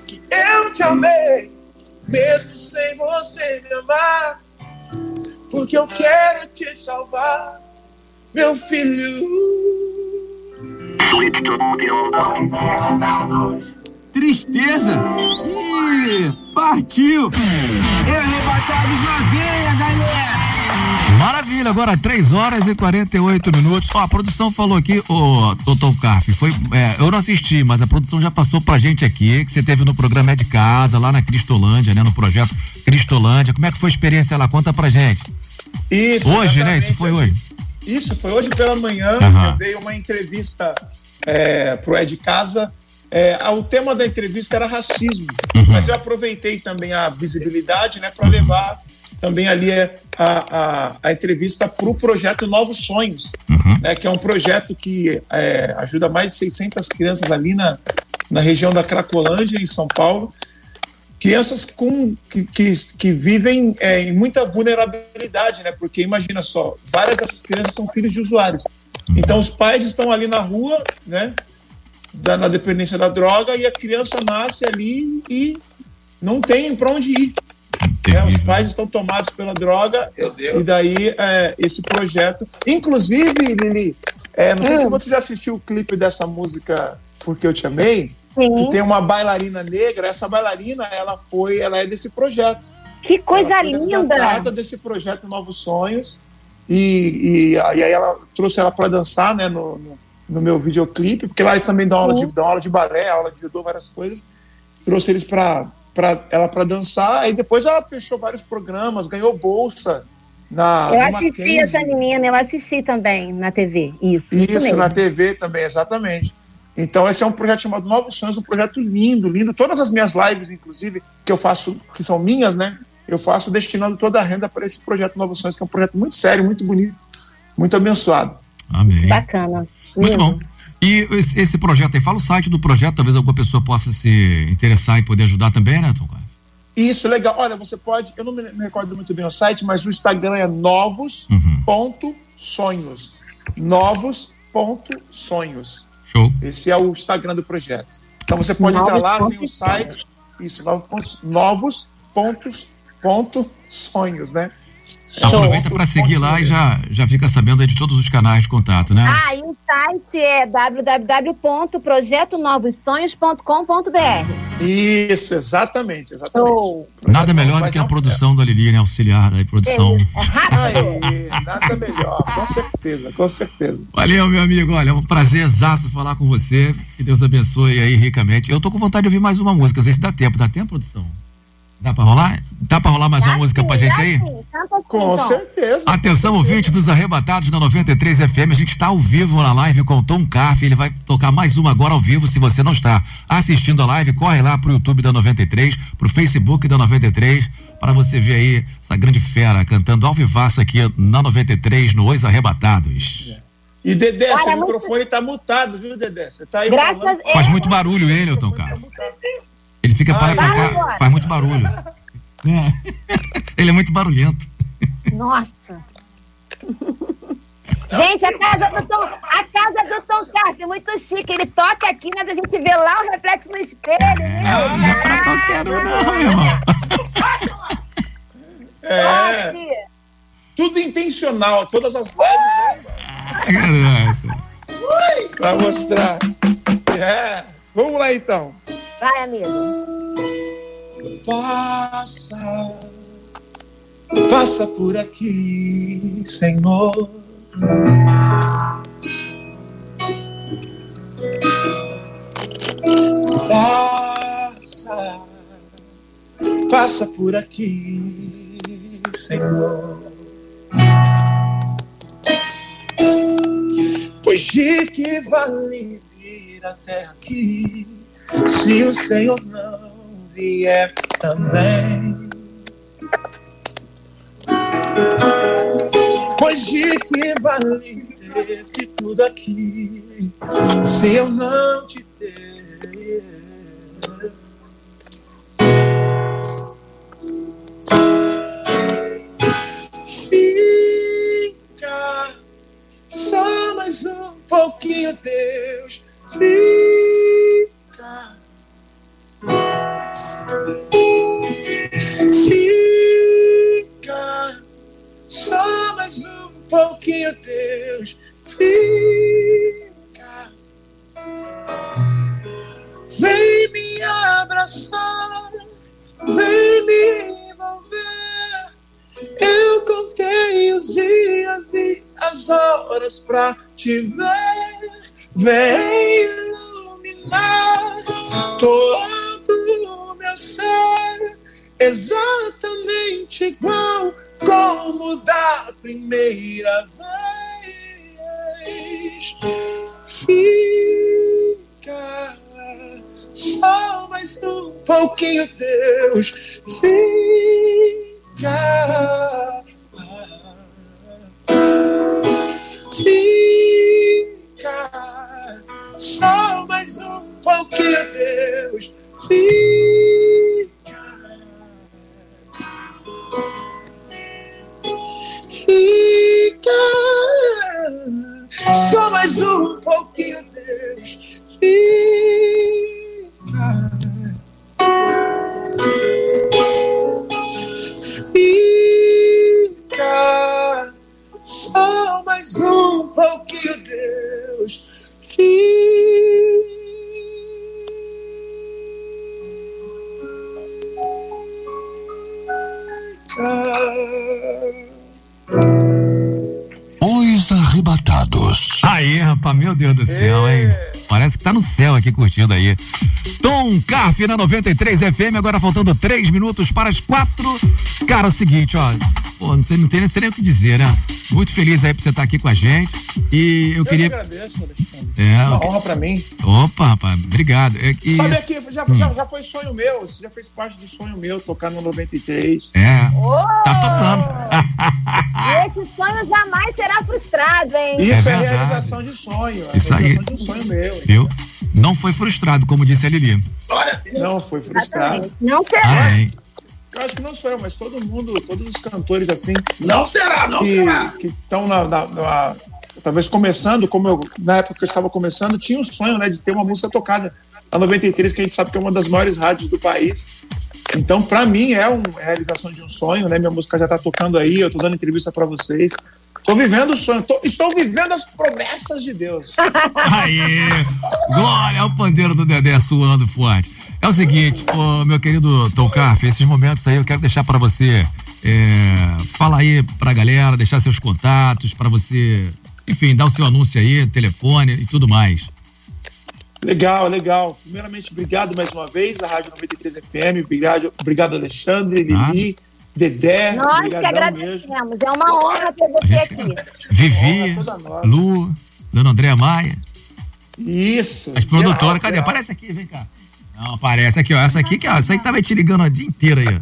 Que eu te amei mesmo sem você me amar, porque eu quero te salvar, meu filho. Tristeza? Ih, partiu! Arrebatados na veia, galera! Maravilha, agora 3 horas e 48 minutos. Ó, a produção falou aqui, ô, doutor Carf, foi, é, eu não assisti, mas a produção já passou pra gente aqui, que você teve no programa É de Casa, lá na Cristolândia, né, no projeto Cristolândia. Como é que foi a experiência lá? Conta pra gente. Isso. Hoje, né? Isso foi hoje. Isso, foi hoje pela manhã. Aham. Eu dei uma entrevista é, pro É de Casa. É, o tema da entrevista era racismo, Uhum. mas eu aproveitei também a visibilidade né, para levar também ali é, a, a, a entrevista para o projeto Novos Sonhos, Uhum. né, que é um projeto que é, ajuda mais de 600 crianças ali na, na região da Cracolândia, em São Paulo. Crianças com, que, que, que vivem é, em muita vulnerabilidade, né? Porque imagina só, várias dessas crianças são filhos de usuários. Então os pais estão ali na rua, né? Da, na dependência da droga e a criança nasce ali e não tem para onde ir. Né? Os pais estão tomados pela droga e daí é, esse projeto. Inclusive, Lili, é, não sei se você já assistiu o clipe dessa música Porque Eu Te Amei, que tem uma bailarina negra. Essa bailarina, ela foi, ela é desse projeto. Que coisa Ela foi linda! desse projeto Novos Sonhos e, e, aí ela trouxe ela para dançar, né, no, no, no meu videoclipe, porque lá eles também dão aula, de, dão aula de balé, aula de judô, várias coisas. Trouxe eles para ela para dançar, aí depois ela fechou vários programas, ganhou bolsa na eu assisti essa menina, eu assisti também na TV. Isso, isso, Isso, na TV também, exatamente. Então, esse é um projeto chamado Novos Sonhos, um projeto lindo, lindo. Todas as minhas lives, inclusive, que eu faço, que são minhas, né? Eu faço destinando toda a renda para esse projeto Novos Sonhos, que é um projeto muito sério, muito bonito, muito abençoado. Amém. Bacana. Muito bom. E esse, projeto aí, fala o site do projeto, talvez alguma pessoa possa se interessar e poder ajudar também, né, Tom? Isso, legal. Olha, você pode, eu não me, me recordo muito bem o site, mas o Instagram é novos.sonhos. Novos.sonhos. Show. Esse é o Instagram do projeto. Então você pode entrar lá, tem o site, isso, novos pontos, novos pontos, ponto, sonhos, né? Aproveita para seguir lá e já, já fica sabendo aí de todos os canais de contato, né? Ah, e o site é www.projetonovossonhos.com.br. Isso, exatamente, exatamente. Nada melhor do que é a um- produção da Lili, né? Auxiliar da produção. Aí, nada melhor, com certeza, com certeza. Valeu, meu amigo. Olha, é um prazer exato falar com você. Que Deus abençoe aí ricamente. Eu tô com vontade de ouvir mais uma música. Não sei se dá tempo. Dá tempo, produção? Dá pra rolar? Dá pra rolar mais uma música pra gente aí? Com certeza. Atenção, ouvinte dos Arrebatados na 93 FM. A gente está ao vivo na live com o Tom Carf. Ele vai tocar mais uma agora ao vivo. Se você não está assistindo a live, corre lá pro YouTube da 93, pro Facebook da 93, para você ver aí essa grande fera cantando ao vivaço aqui na 93 no Os Arrebatados. E Dedé, Olha, seu muito- microfone tá mutado, viu, Dedé? Você tá aí Graças falando. Faz muito barulho ele, Tom Carf. Ele fica para pra cá, agora. faz muito barulho. É. Ele é muito barulhento. Nossa. Gente, a casa do Tom, a casa do Tom Carf é muito chique. Ele toca aqui, mas a gente vê lá o reflexo no espelho, meu. Não é pra qualquer um, não, meu irmão. É. Tudo intencional, todas as lives, né? Pra mostrar. É. Vamos lá então. Vai, amigo. Passa, passa por aqui, Senhor. Passa, passa por aqui, Senhor. Pois de que vale vir até aqui se o Senhor não vier também? Pois de que vale ter de tudo aqui se eu não te ter? Fica só mais um pouquinho, Deus. Fica. Fica só mais um pouquinho, Deus. Fica. Vem me abraçar, vem me envolver. Eu contei os dias Deus pra te ver. Vem na 93 FM, agora faltando três minutos para as quatro. Cara, é o seguinte, ó. Pô, não sei, não tem nem sei nem o que dizer, né? Muito feliz aí por você estar aqui com a gente. E eu queria. Eu agradeço, Alexandre. É, Uma que- honra pra mim. Opa, rapaz, obrigado. É que- Sabe aqui, já, Hum. já, já foi sonho meu, isso já fez parte do sonho meu, tocar no 93. É. Tá Esse sonho jamais será frustrado, hein? Isso É é, realização de sonho. É Isso aí. realização de um sonho meu. hein? Viu? Não foi frustrado, como disse a Lili. Não, foi frustrado. Não Amém. Eu acho que não sou eu, mas todo mundo, todos os cantores assim. Não será, não que, será. Que estão na, na- na- Talvez começando, como eu, na época que eu estava começando, tinha um sonho né, de ter uma música tocada na 93, que a gente sabe que é uma das maiores rádios do país. Então, para mim, é uma realização de um sonho, né? Minha música já está tocando aí, eu estou dando entrevista para vocês. Estou vivendo o sonho, tô- estou vivendo as promessas de Deus. Aí, glória ao pandeiro do Dedé suando forte. É o seguinte, meu querido Tom Carf, esses momentos aí eu quero deixar pra você. É, fala aí pra galera, deixar seus contatos, pra você, enfim, dar o seu anúncio aí, telefone e tudo mais. Legal, legal. Primeiramente, obrigado mais uma vez, a Rádio 93 FM. Obrigado, obrigado Alexandre, Lili, Dedé. Nós que agradecemos. É uma honra ter você aqui. Vivi, Lu, Dona Andréa Maia. Isso. As produtoras, cadê? Aparece aqui, vem cá. Não, aparece aqui, ó. Essa aqui, que, ó, essa aí que tava te ligando o dia inteiro aí,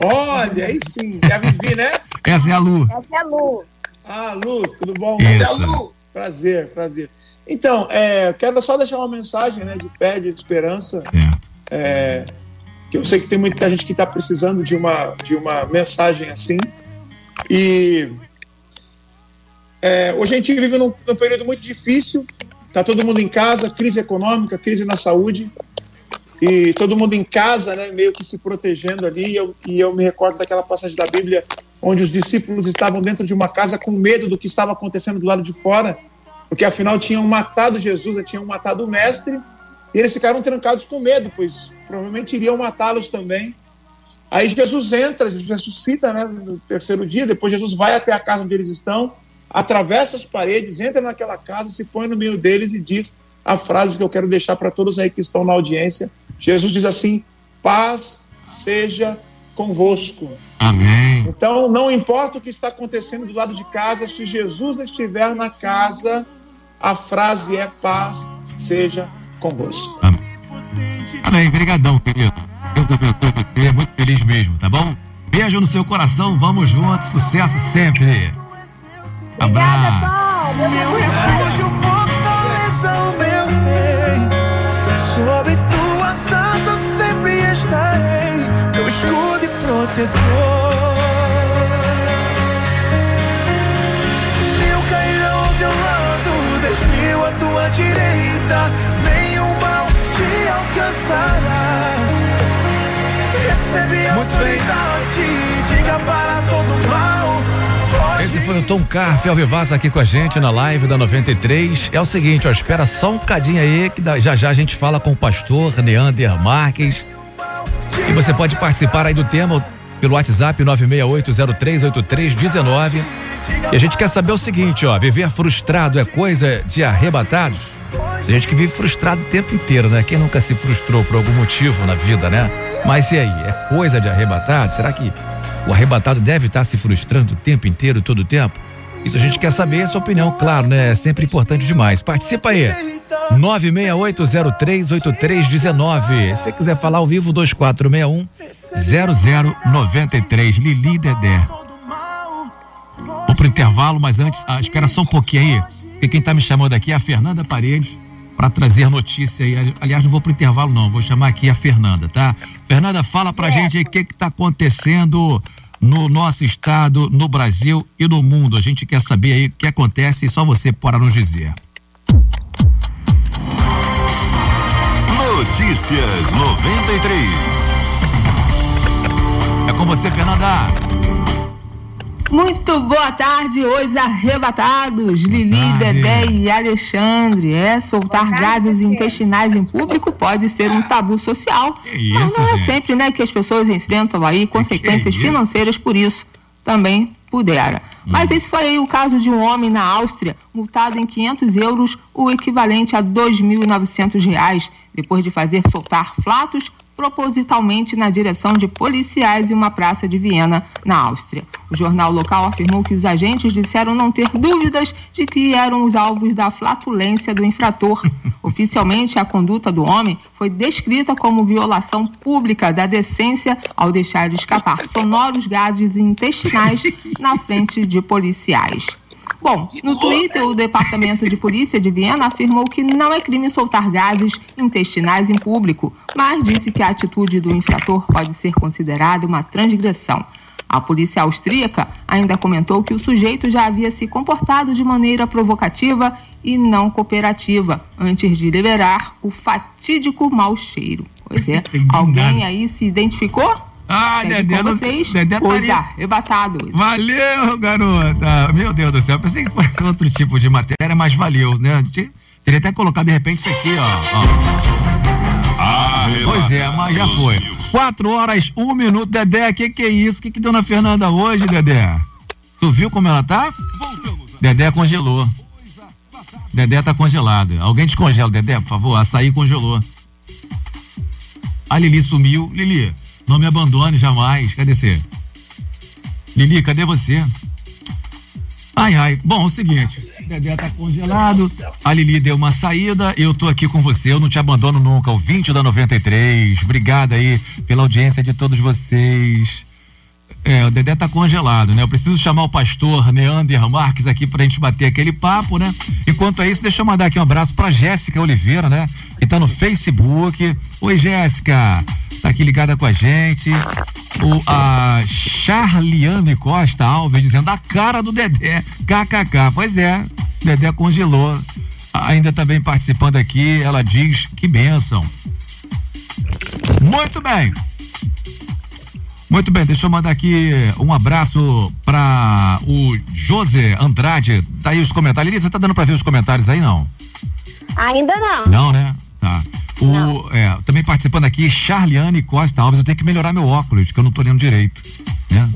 ó. Olha, aí sim. É a Vivi, né? Essa é a Lu. Essa é a Lu. Ah, Lu, tudo bom? Isso. Essa é a Lu. Prazer, prazer. Então, é, quero só deixar uma mensagem né, de fé, de esperança. É, que eu sei que tem muita gente que está precisando de uma, de uma mensagem assim. E é, hoje a gente vive num, num período muito difícil. Tá todo mundo em casa, crise econômica, crise na saúde. E todo mundo em casa, né, meio que se protegendo ali. E eu, e eu me recordo daquela passagem da Bíblia onde os discípulos estavam dentro de uma casa com medo do que estava acontecendo do lado de fora, porque afinal tinham matado Jesus, né, tinham matado o mestre, e eles ficaram trancados com medo, pois provavelmente iriam matá-los também. Aí Jesus entra, Jesus ressuscita né, no terceiro dia, depois Jesus vai até a casa onde eles estão, atravessa as paredes, entra naquela casa, se põe no meio deles e diz a frase que eu quero deixar para todos aí que estão na audiência. Jesus diz assim: paz seja convosco. Amém. Então, não importa o que está acontecendo do lado de casa, se Jesus estiver na casa, a frase é paz seja convosco. Amém, brigadão, querido. Deus abençoe você, muito feliz mesmo, tá bom? Beijo no seu coração, vamos juntos, sucesso sempre. Abraço. Meu refúgio, fortaleza, o meu rei. Sob tuas asas sempre estarei, meu escudo e protetor. Mil todo mal. Esse foi o Tom Carf, ao Vivaz aqui com a gente na live da 93. É o seguinte, ó, espera só um cadinho aí que já já a gente fala com o pastor Neander Marques. E você pode participar aí do tema. pelo WhatsApp 968038319. E a gente quer saber o seguinte, ó, viver frustrado é coisa de arrebatados? Tem gente que vive frustrado o tempo inteiro, né? Quem nunca se frustrou por algum motivo na vida, né? Mas e aí, é coisa de arrebatado? Será que o arrebatado deve estar se frustrando o tempo inteiro, todo o tempo? Isso a gente quer saber, a sua opinião, claro, né? É sempre importante demais. Participa aí. 968038319. Se quiser falar ao vivo, 2461 0093. Lili Dedé. Vamos pro intervalo, mas antes, ah, espera só um pouquinho aí. Porque quem tá me chamando aqui é a Fernanda Paredes para trazer notícia aí. Aliás, não vou pro intervalo, não. Vou chamar aqui a Fernanda, tá? Fernanda, fala pra gente aí o que que tá acontecendo no nosso estado, no Brasil e no mundo. A gente quer saber aí o que acontece e só você pode nos dizer. Notícias 93. É com você, Fernanda. Muito boa tarde, os arrebatados, Lili, tarde. Dedé e Alexandre. É, soltar gases intestinais em público pode ser um tabu social. isso, Mas não é gente? sempre, né, que as pessoas enfrentam aí consequências isso? financeiras por isso. Também pudera. Mas esse foi aí o caso de um homem na Áustria, multado em 500 euros, o equivalente a 2.900 reais, depois de fazer soltar flatos propositalmente na direção de policiais em uma praça de Viena, na Áustria. O jornal local afirmou que os agentes disseram não ter dúvidas de que eram os alvos da flatulência do infrator. Oficialmente, a conduta do homem foi descrita como violação pública da decência ao deixar escapar sonoros gases intestinais na frente de policiais. Bom, no Twitter, o Departamento de Polícia de Viena afirmou que não é crime soltar gases intestinais em público, mas disse que a atitude do infrator pode ser considerada uma transgressão. A polícia austríaca ainda comentou que o sujeito já havia se comportado de maneira provocativa e não cooperativa antes de liberar o fatídico mau cheiro. Pois é, alguém aí se identificou? Ah, Dedé, com não- vocês, Dedé tá ali. arrebatados. Valeu, garota. Meu Deus do céu, eu pensei que fosse outro tipo de matéria, mas valeu, né? Teria até colocado de repente isso aqui, ó. ó. Pois é, mas já foi. Quatro horas, um minuto. Dedé, que que é isso? Que que deu na Fernanda hoje, Dedé? Tu viu como ela tá? Dedé congelou. Dedé tá congelada. Alguém descongela, Dedé, por favor. Açaí congelou. A Lili sumiu. Lili, não me abandone jamais. Cadê você? Lili, cadê você? Ai, ai. Bom, é o seguinte. Dedé tá congelado. A Lili deu uma saída. Eu tô aqui com você. Eu não te abandono nunca. O 20 da 93. Obrigado aí pela audiência de todos vocês. É, o Dedé tá congelado, né? Eu preciso chamar o pastor Neander Marques aqui pra gente bater aquele papo, né? Enquanto é isso, deixa eu mandar aqui um abraço pra Jéssica Oliveira, né? Que tá no Facebook. Oi, Jéssica. Tá aqui ligada com a gente. O, a Charliane Costa Alves dizendo a cara do Dedé. KKK. Pois é, Dedé congelou. Ainda também participando aqui, ela diz que bênção. Muito bem. Muito bem, deixa eu mandar aqui um abraço para o José Andrade. Tá aí os comentários. Você tá dando para ver os comentários aí, não? Ainda não. Não, né? Tá. O, é, também participando aqui, Charliane Costa Alves. Eu tenho que melhorar meu óculos, que eu não tô lendo direito. Né?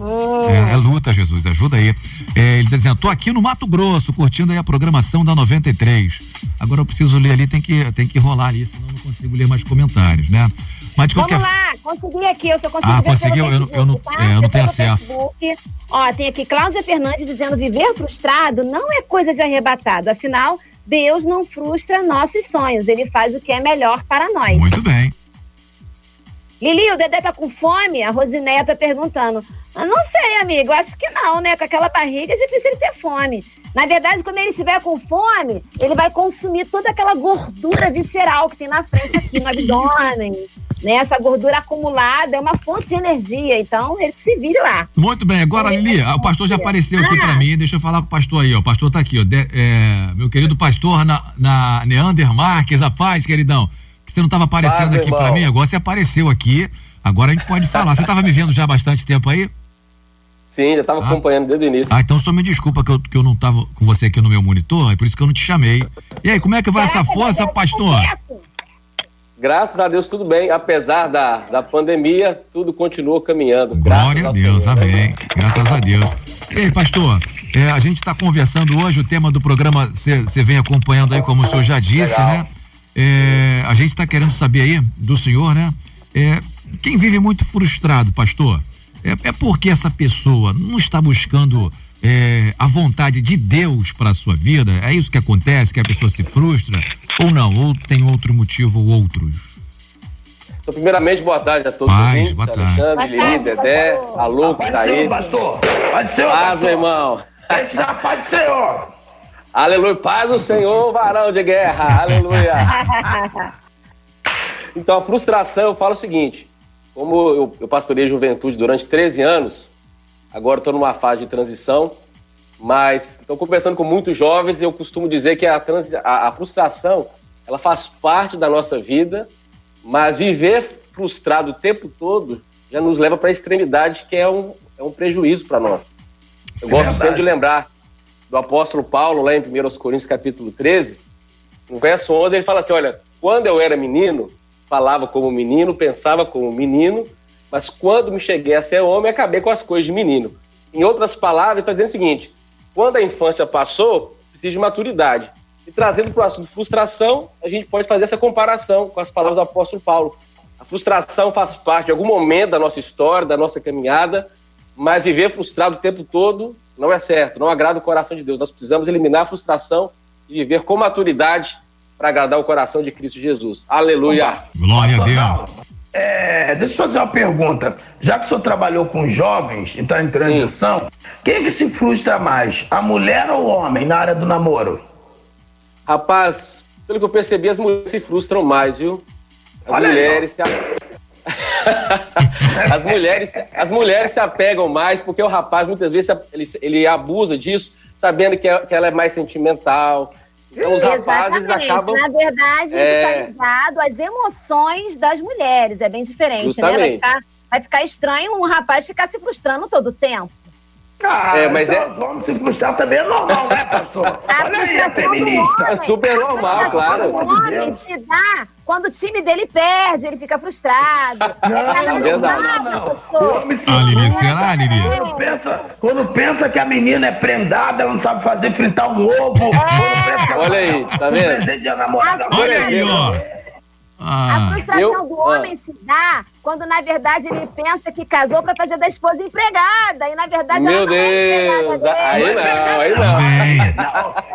É, é luta, Jesus, ajuda aí. É, ele tá dizendo, tô aqui no Mato Grosso, curtindo aí a programação da 93. Agora eu preciso ler ali, tem que, tem que rolar ali, senão eu não consigo ler mais comentários, né? Mas de qualquer Vamos lá, consegui aqui, eu só consegui Ah, conseguiu, eu não- eu não- Facebook, tá? é, eu não tenho acesso. Facebook. Ó, tem aqui Cláudia Fernandes dizendo viver frustrado não é coisa de arrebatado, afinal, Deus não frustra nossos sonhos, ele faz o que é melhor para nós. Muito bem. Lili, o Dedé tá com fome? A Rosineia tá perguntando. Eu não sei, amigo, acho que não, né? Com aquela barriga é difícil ele ter fome. Na verdade, quando ele estiver com fome, ele vai consumir toda aquela gordura visceral que tem na frente aqui no abdômen. Né? Essa gordura acumulada é uma fonte de energia, então ele se vire lá. Muito bem, agora Lili, o pastor já apareceu aqui Ah. pra mim, deixa eu falar com o pastor aí, ó. O pastor tá aqui, ó. De- é, meu querido pastor na, na Neander Marques, a paz, queridão. Que você não tava aparecendo Paz, aqui pra irmão. mim, agora você apareceu aqui. Agora a gente pode falar. Você tava me vendo já há bastante tempo aí? Sim, já estava acompanhando desde o início. Ah, então só me desculpa que eu, que eu não tava com você aqui no meu monitor, é por isso que eu não te chamei. E aí, como é que vai essa força, pastor? Graças a Deus, tudo bem. Apesar da, da pandemia, tudo continuou caminhando. Glória a Deus, Senhor, né? amém. Graças a Deus. E aí, pastor, é, a gente está conversando hoje, o tema do programa você vem acompanhando aí, como o senhor já disse, Legal. né? É, a gente está querendo saber aí do senhor, né? É, quem vive muito frustrado, pastor, é, é porque essa pessoa não está buscando é, a vontade de Deus para a sua vida? É isso que acontece, que a pessoa se frustra? Ou não? Ou tem outro motivo ou outros? Então, primeiramente, boa tarde a todos. Paz, ouvintes, boa tarde. Alexandre, Lili, Dedé, Alô, que tá aí. pastor. Pode ser, Paz, pastor. meu irmão. Vai te dar paz do Senhor. Aleluia. Paz do Senhor, varão de guerra. Aleluia. Então, a frustração, eu falo o seguinte: como eu, eu pastorei juventude durante 13 anos, agora estou numa fase de transição, mas estou conversando com muitos jovens e eu costumo dizer que a, transi- a- a frustração ela faz parte da nossa vida, mas viver frustrado o tempo todo já nos leva para a extremidade, que é um, é um prejuízo para nós. Eu É gosto verdade. sempre de lembrar do apóstolo Paulo, lá em 1 Coríntios capítulo 13, no verso 11, ele fala assim, olha, quando eu era menino, falava como menino, pensava como menino, mas quando me cheguei a ser homem, acabei com as coisas de menino. Em outras palavras, está dizendo o seguinte, quando a infância passou, precisa de maturidade. E trazendo para o assunto frustração, a gente pode fazer essa comparação com as palavras do apóstolo Paulo. A frustração faz parte de algum momento da nossa história, da nossa caminhada, mas viver frustrado o tempo todo não é certo, não agrada o coração de Deus. Nós precisamos eliminar a frustração e viver com maturidade para agradar o coração de Cristo Jesus. Aleluia. Glória a Deus. É, deixa eu fazer uma pergunta. Já que o senhor trabalhou com jovens e está em transição, quem é que se frustra mais? A mulher ou o homem na área do namoro? Rapaz, pelo que eu percebi, as mulheres se frustram mais, viu? As Olha aí, mulheres se a- as mulheres as mulheres se apegam mais porque o rapaz muitas vezes ele, ele abusa disso, sabendo que, é- que ela é mais sentimental. Então os rapazes Exatamente. acabam Na verdade, É. está ligado às emoções das mulheres. É bem diferente, né? Vai Justamente. ficar, vai ficar estranho um rapaz ficar se frustrando todo o tempo. Ah, É, mas é- os homens se frustrar também é normal, né, pastor? A Olha aí do feminista. É super normal, A claro. do homem se dá quando o time dele perde, ele fica frustrado. Não, Ela não, verdade. não, não. O homem se Ah, Lili, será, Lili? Quando pensa, quando pensa que a menina é prendada, ela não sabe fazer fritar um ovo. Ela Olha aí, tá um vendo? presente de namorada. Olha aí, ó. A Ah, frustração eu- do homem se dá quando, na verdade, ele pensa que casou pra fazer da esposa empregada. E, na verdade, Meu ela não é Deus, empregada aí não, aí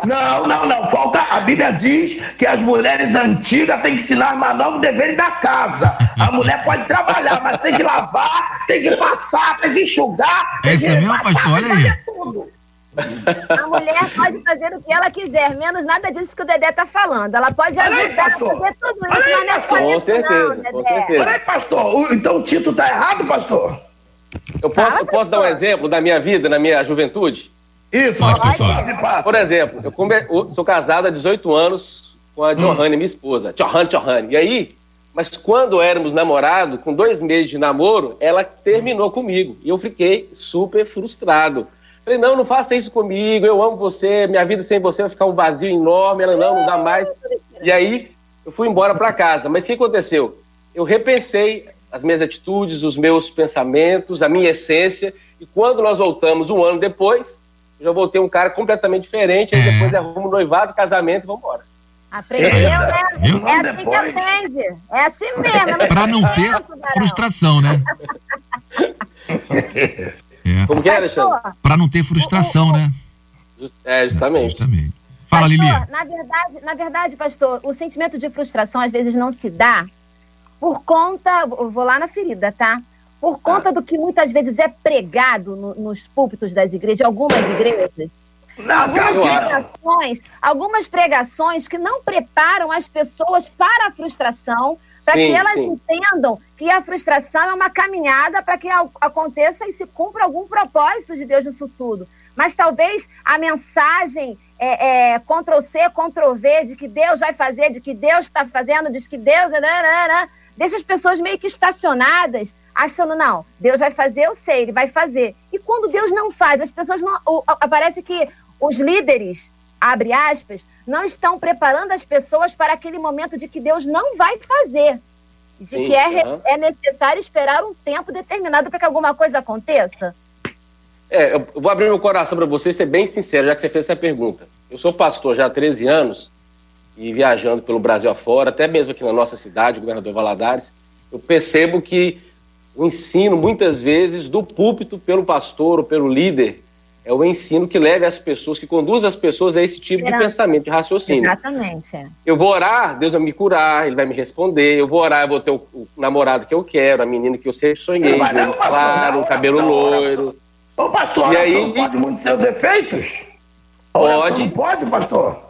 não. Não, não, não. Falta. A Bíblia diz que as mulheres antigas têm que ensinar mais novas deveres da casa. A mulher pode trabalhar, mas tem que lavar, tem que passar, tem que enxugar. É tem isso que mesmo, passar, pastor? Olha aí. tudo. A mulher pode fazer o que ela quiser, menos nada disso que o Dedé tá falando. Ela pode Olha aí, ajudar a fazer tudo isso, Olha aí, mas não é pastor. só Com isso, certeza, não, com Dedé. certeza. Olha aí, pastor. Então o Tito tá errado, pastor? Eu posso, Fala, eu posso dar um exemplo da minha vida, na minha juventude? Isso, Pode, pastor. Por exemplo, eu come- eu sou casado há 18 anos com a Johanne, minha esposa. Johanne, Johanne. E aí, mas quando éramos namorados, com dois meses de namoro, ela terminou comigo. E eu fiquei super frustrado. Falei, não, não faça isso comigo, eu amo você, minha vida sem você vai ficar um vazio enorme. Ela, não, não dá mais. E aí, eu fui embora para casa. Mas o que aconteceu? Eu repensei as minhas atitudes, os meus pensamentos, a minha essência. E quando nós voltamos um ano depois, eu já voltei um cara completamente diferente. Aí É. depois arrumo noivado, casamento e vamos embora. Aprendeu, né? Viu? É assim que aprende. É assim mesmo. eu Pra não ter frustração, né? É. Como que é, Alexandre? Pastor, Pra não ter frustração, né? É, justamente. Justamente. Fala, Lili. Pastor, na verdade, na verdade, pastor, o sentimento de frustração às vezes não se dá por conta, vou lá na ferida, tá? Por conta do que muitas vezes é pregado no- nos púlpitos das igrejas, de algumas igrejas. Não, Algumas pregações, algumas pregações que não preparam as pessoas para a frustração, para que elas sim. entendam que a frustração é uma caminhada para que aconteça e se cumpra algum propósito de Deus nisso tudo. Mas talvez a mensagem é, é, Ctrl C, Ctrl V, de que Deus vai fazer, de que Deus está fazendo, diz que Deus. né, né, né, deixa as pessoas meio que estacionadas, achando, não, Deus vai fazer, eu sei, ele vai fazer. E quando Deus não faz, as pessoas não. o- Parece que os líderes abre aspas, não estão preparando as pessoas para aquele momento de que Deus não vai fazer. De Sim, que é, é necessário esperar um tempo determinado para que alguma coisa aconteça? É, eu eu vou abrir meu coração para você e ser bem sincero, já que você fez essa pergunta. Eu sou pastor já há 13 anos e viajando pelo Brasil afora, até mesmo aqui na nossa cidade, governador Valadares, eu percebo que o ensino, muitas vezes, do púlpito pelo pastor ou pelo líder, é o ensino que leva as pessoas, que conduz as pessoas a esse tipo de pensamento, de raciocínio. Exatamente. é. Eu vou orar, Deus vai me curar, Ele vai me responder. Eu vou orar, eu vou ter o, o namorado que eu quero, a menina que eu sempre sonhei, Não vai não, pastor, claro, não, o cabelo oração, loiro. Ô, pastor, E a aí- pode muitos seus efeitos? Pode. não pode, pastor?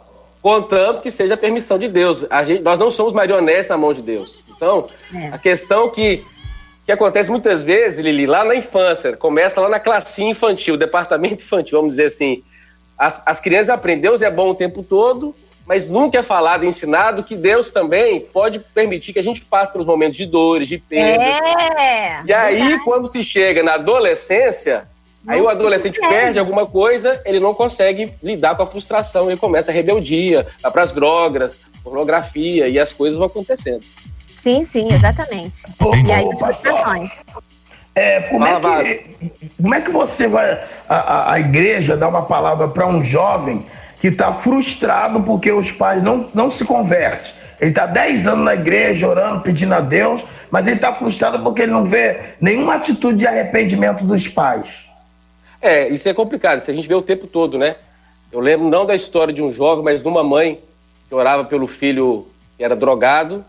Contanto que seja a permissão de Deus. A gente, nós não somos marionetes na mão de Deus. Então, a questão que, que acontece muitas vezes, Lili, lá na infância, começa lá na classinha infantil, departamento infantil, vamos dizer assim. As, as crianças aprendem, Deus é bom o tempo todo, mas nunca é falado e ensinado que Deus também pode permitir que a gente passe pelos momentos de dores, de perdas. É. E aí, quando se chega na adolescência, aí Não o se adolescente perde alguma coisa, ele não consegue lidar com a frustração, ele começa a rebeldia, vai para as drogas, pornografia, e as coisas vão acontecendo. Sim, sim, exatamente. e aí, as frustrações. É, como, é que, como é que você vai. A, a, a igreja dá uma palavra para um jovem que está frustrado porque os pais não, não se convertem. Ele está 10 anos na igreja, orando, pedindo a Deus, mas ele está frustrado porque ele não vê nenhuma atitude de arrependimento dos pais. É, isso é complicado, isso a gente vê o tempo todo, né? Eu lembro não da história de um jovem, mas de uma mãe que orava pelo filho que era drogado.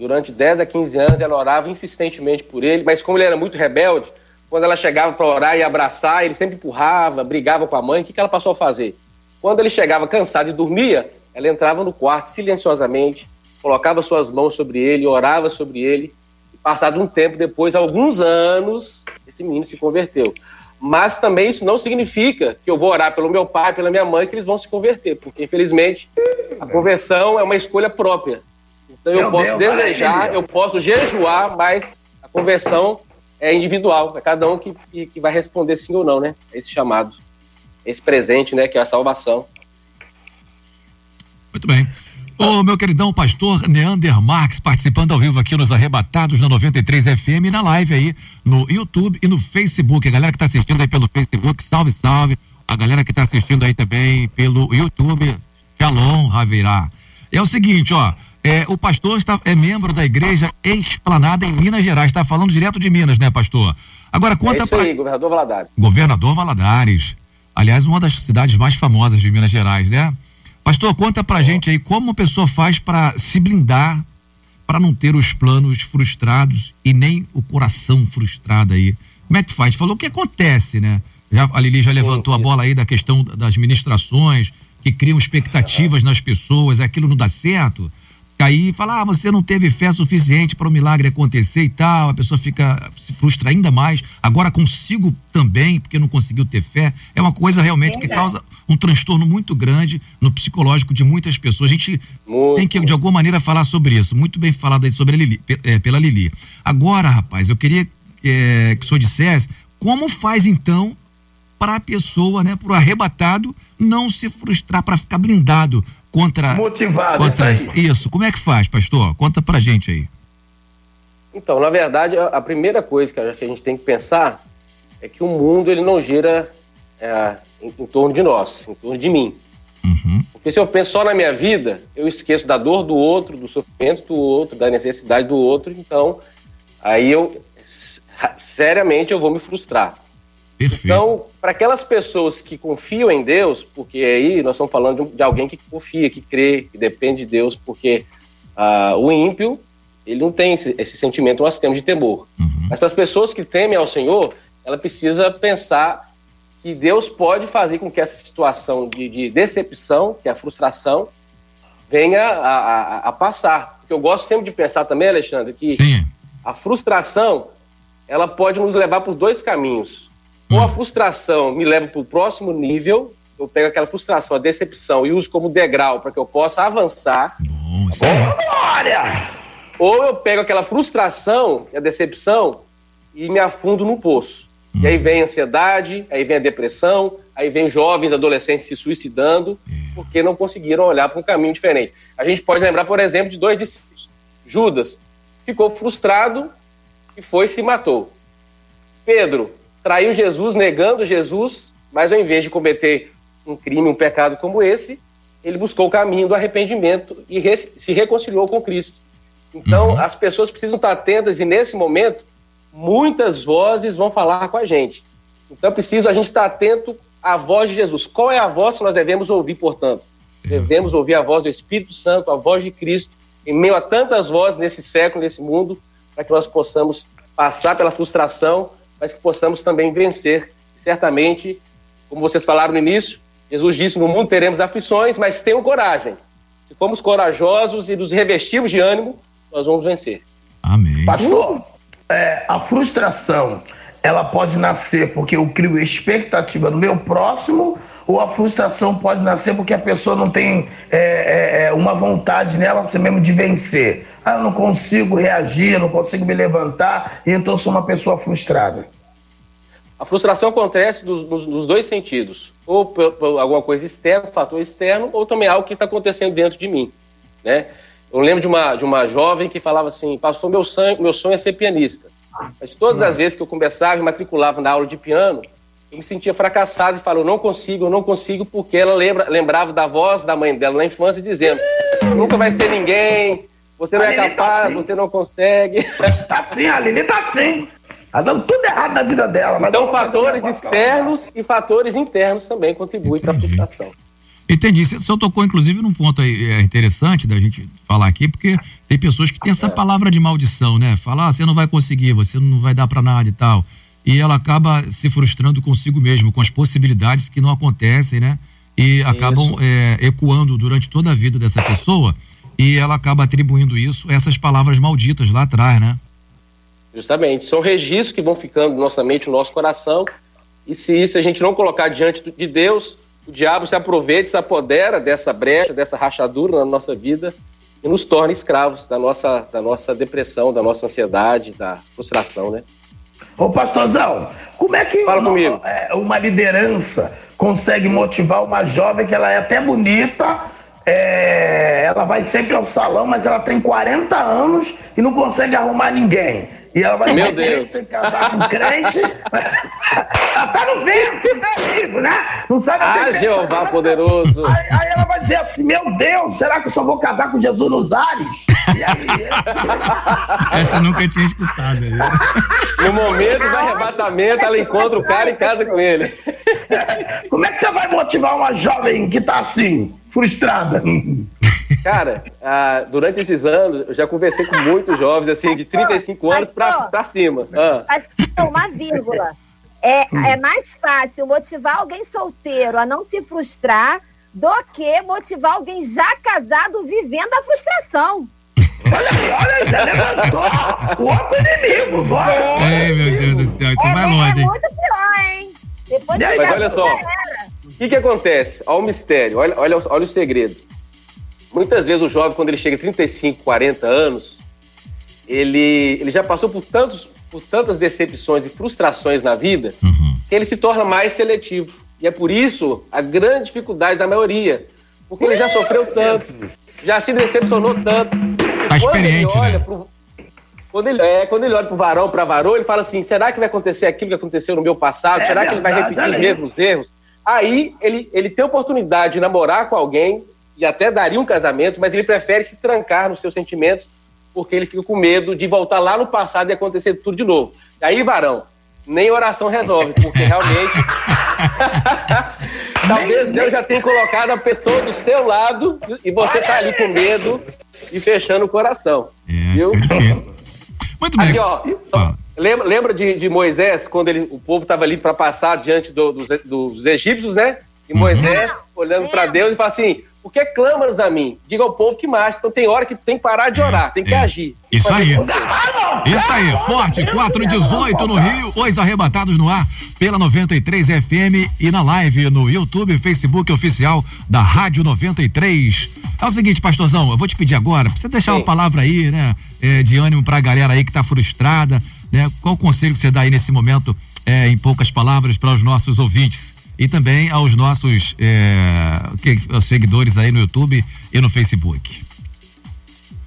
Durante 10 a 15 anos ela orava insistentemente por ele, mas como ele era muito rebelde, quando ela chegava para orar e abraçar, ele sempre empurrava, brigava com a mãe. O que, que ela passou a fazer? Quando ele chegava cansado e dormia, ela entrava no quarto silenciosamente, colocava suas mãos sobre ele, orava sobre ele. E passado um tempo depois, alguns anos, esse menino se converteu. Mas também isso não significa que eu vou orar pelo meu pai, pela minha mãe, que eles vão se converter, porque infelizmente a conversão é uma escolha própria. Então eu Meu posso Deus, desejar, maravilha. eu posso jejuar, mas a conversão é individual, é cada um que, que, que vai responder sim ou não, né? a Esse chamado, esse presente, né, que é a salvação. Muito bem. Ô, meu queridão pastor Neander Marques, participando ao vivo aqui nos Arrebatados na 93 FM na live aí no YouTube e no Facebook. A galera que tá assistindo aí pelo Facebook, salve, salve. A galera que tá assistindo aí também pelo YouTube, Shalom, Ravirá. É o seguinte, ó. É, o pastor está, é membro da igreja Esplanada em Minas Gerais. Está falando direto de Minas, né, pastor? Agora conta é isso pra. aí, governador Valadares. Governador Valadares. Aliás, uma das cidades mais famosas de Minas Gerais, né? Pastor, conta pra gente aí como uma pessoa faz para se blindar, para não ter os planos frustrados e nem o coração frustrado aí. Como é que faz? Falou o que acontece, né? Já, a Lili já levantou a bola aí da questão das ministrações, que criam expectativas nas pessoas, aquilo não dá certo. Aí fala, ah, você não teve fé suficiente para o milagre acontecer e tal, a pessoa fica, se frustra ainda mais. Agora consigo também, porque não conseguiu ter fé. É uma coisa realmente que causa um transtorno muito grande no psicológico de muitas pessoas. A gente tem que, de alguma maneira, falar sobre isso. Muito bem falado aí sobre a Lili, eh, pela Lili. Agora, rapaz, eu queria eh, que o senhor dissesse como faz então para a pessoa, né, para o arrebatado não se frustrar, para ficar blindado contra. Motivado, contra isso aí. isso. Como é que faz, pastor? Conta pra gente aí. Então, na verdade, a a primeira coisa que a gente tem que pensar é que o mundo ele não gira é, em, em torno de nós, em torno de mim. Porque se eu penso só na minha vida, eu esqueço da dor do outro, do sofrimento do outro, da necessidade do outro, então aí eu seriamente eu vou me frustrar. Então, para aquelas pessoas que confiam em Deus, porque aí nós estamos falando de, alguém que confia, que crê, que depende de Deus, porque ah, o ímpio, ele não tem esse, esse sentimento, nós temos de temor. Mas para as pessoas que temem ao Senhor, ela precisa pensar que Deus pode fazer com que essa situação de, de decepção, que é a frustração, venha a, a- a passar. Porque eu gosto sempre de pensar também, Alexandre, que a frustração ela pode nos levar por dois caminhos. Ou a frustração me leva para o próximo nível, eu pego aquela frustração, a decepção e uso como degrau para que eu possa avançar. Glória! Ou eu pego aquela frustração e a decepção e me afundo no poço. E aí vem a ansiedade, aí vem a depressão, aí vem jovens, adolescentes se suicidando. porque não conseguiram olhar para um caminho diferente. A gente pode lembrar, por exemplo, de dois discípulos. Judas ficou frustrado e foi e se matou. Pedro traiu Jesus, negando Jesus, mas ao invés de cometer um crime, um pecado como esse, ele buscou o caminho do arrependimento e re se reconciliou com Cristo. Então, as pessoas precisam estar atentas e nesse momento, muitas vozes vão falar com a gente. Então, é preciso a gente estar atento à voz de Jesus. Qual é a voz que nós devemos ouvir, portanto? Devemos ouvir a voz do Espírito Santo, a voz de Cristo, em meio a tantas vozes nesse século, nesse mundo, para que nós possamos passar pela frustração, mas que possamos também vencer. Certamente, como vocês falaram no início, Jesus disse: No mundo teremos aflições, mas tenham coragem. Se formos corajosos e nos revestirmos de ânimo, nós vamos vencer. Amém. Pastor, é, a frustração, ela pode nascer porque eu crio expectativa no meu próximo ou a frustração pode nascer porque a pessoa não tem é, é, uma vontade nela assim mesmo de vencer. Ah, eu não consigo reagir, não consigo me levantar, e então sou uma pessoa frustrada. A frustração acontece dos, nos dois sentidos. Ou por, por, alguma coisa externa, fator externo, ou também algo que está acontecendo dentro de mim. Né? Eu lembro de uma, de uma jovem que falava assim, pastor, meu sonho, meu sonho é ser pianista. Mas todas as vezes que eu começava e matriculava na aula de piano, eu me sentia fracassado e falava, eu não consigo, eu não consigo, porque ela lembra, lembrava da voz da mãe dela na infância dizendo, nunca vai ser ninguém, você não é tá capaz, assim. você não consegue. Tá assim, a Aline tá assim. Tá dando tudo errado na vida dela. Mas Então, não vai fatores fazer externos e fatores internos também contribuem para a frustração. Entendi. Você você tocou, inclusive, num ponto aí é, interessante da gente falar aqui, porque tem pessoas que têm essa palavra de maldição, né? Falar, ah, você não vai conseguir, você não vai dar pra nada e tal. E ela acaba se frustrando consigo mesmo, com as possibilidades que não acontecem, né? E acabam é, ecoando durante toda a vida dessa pessoa e ela acaba atribuindo isso a essas palavras malditas lá atrás, né? Justamente. São registros que vão ficando na nossa mente, no nosso coração. E se isso a gente não colocar diante de Deus, o diabo se aproveita, se apodera dessa brecha, dessa rachadura na nossa vida e nos torna escravos da nossa, da nossa depressão, da nossa ansiedade, da frustração, né? Ô, pastorzão, como é que Fala uma, é, uma liderança consegue motivar uma jovem que ela é até bonita, é, ela vai sempre ao salão, mas ela tem 40 anos e não consegue arrumar ninguém. E ela vai Meu Deus. se casar com crente, mas ela tá no vento, né, amigo, né? Não sabe Ah, Jeová pensar. poderoso. Aí, aí ela vai dizer assim: Meu Deus, será que eu só vou casar com Jesus nos ares? Essa eu nunca tinha escutado. aí. No momento do arrebatamento, ela encontra o cara e casa com ele. como é que você vai motivar uma jovem que tá assim, frustrada? Cara, ah, durante esses anos, eu já conversei com muitos jovens, assim, de 35 anos pra, pastor. pra cima. Ah. Mas tem uma vírgula. É, é mais fácil motivar alguém solteiro a não se frustrar do que motivar alguém já casado vivendo a frustração. Olha aí, olha aí, você levantou o outro inimigo. Bora. Ei, meu Deus do céu, isso é, vai longe, é hein? muito pior, hein? Depois Mas olha só, o que, que acontece? Olha o mistério, olha, olha, o- olha o segredo. Muitas vezes o jovem, quando ele chega a 35, 40 anos, ele, ele já passou por, tantos, por tantas decepções e frustrações na vida que ele se torna mais seletivo. E é por isso a grande dificuldade da maioria. Porque ele já sofreu tanto, já se decepcionou tanto. E Tá quando ele experiente, olha né? pro- quando ele, é, quando ele olha pro varão, pra varão, ele fala assim: será que vai acontecer aquilo que aconteceu no meu passado? É será que ele vai repetir os mesmos erros? Aí ele, ele tem a oportunidade de namorar com alguém e até daria um casamento, mas ele prefere se trancar nos seus sentimentos porque ele fica com medo de voltar lá no passado e acontecer tudo de novo. E aí, varão, nem oração resolve, porque realmente. Talvez Deus já tenha colocado a pessoa do seu lado e você tá ali com medo e fechando o coração. É, Viu? Muito bem. Aqui, ó. Lembra, lembra de, de Moisés, quando ele, o povo estava ali para passar diante do- dos, dos egípcios, né? E Moisés olhando para Deus e fala assim: Por que clamas a mim? Diga ao povo que marcha. Então tem hora que tem que parar de orar, tem que é. agir. Isso aí. Isso aí, forte, 418 no Rio, os arrebatados no ar, pela 93 FM e na live no YouTube Facebook oficial da Rádio 93. É o seguinte, pastorzão, eu vou te pedir agora, pra você deixar uma palavra aí, né, é, de ânimo pra galera aí que tá frustrada, né? Qual o conselho que você dá aí nesse momento, é, em poucas palavras, para os nossos ouvintes? E também aos nossos é, seguidores aí no YouTube e no Facebook.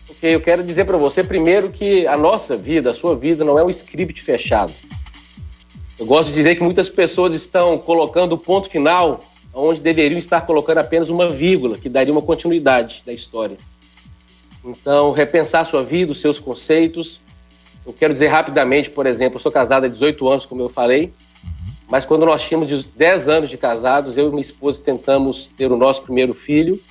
Ok, eu quero dizer para você primeiro que a nossa vida, a sua vida, não é um script fechado. Eu gosto de dizer que muitas pessoas estão colocando o ponto final onde deveriam estar colocando apenas uma vírgula, que daria uma continuidade da história. Então, repensar a sua vida, os seus conceitos. Eu quero dizer rapidamente, por exemplo, eu sou casado há 18 anos, como eu falei, mas quando nós tínhamos 10 anos de casados, eu e minha esposa tentamos ter o nosso primeiro filho,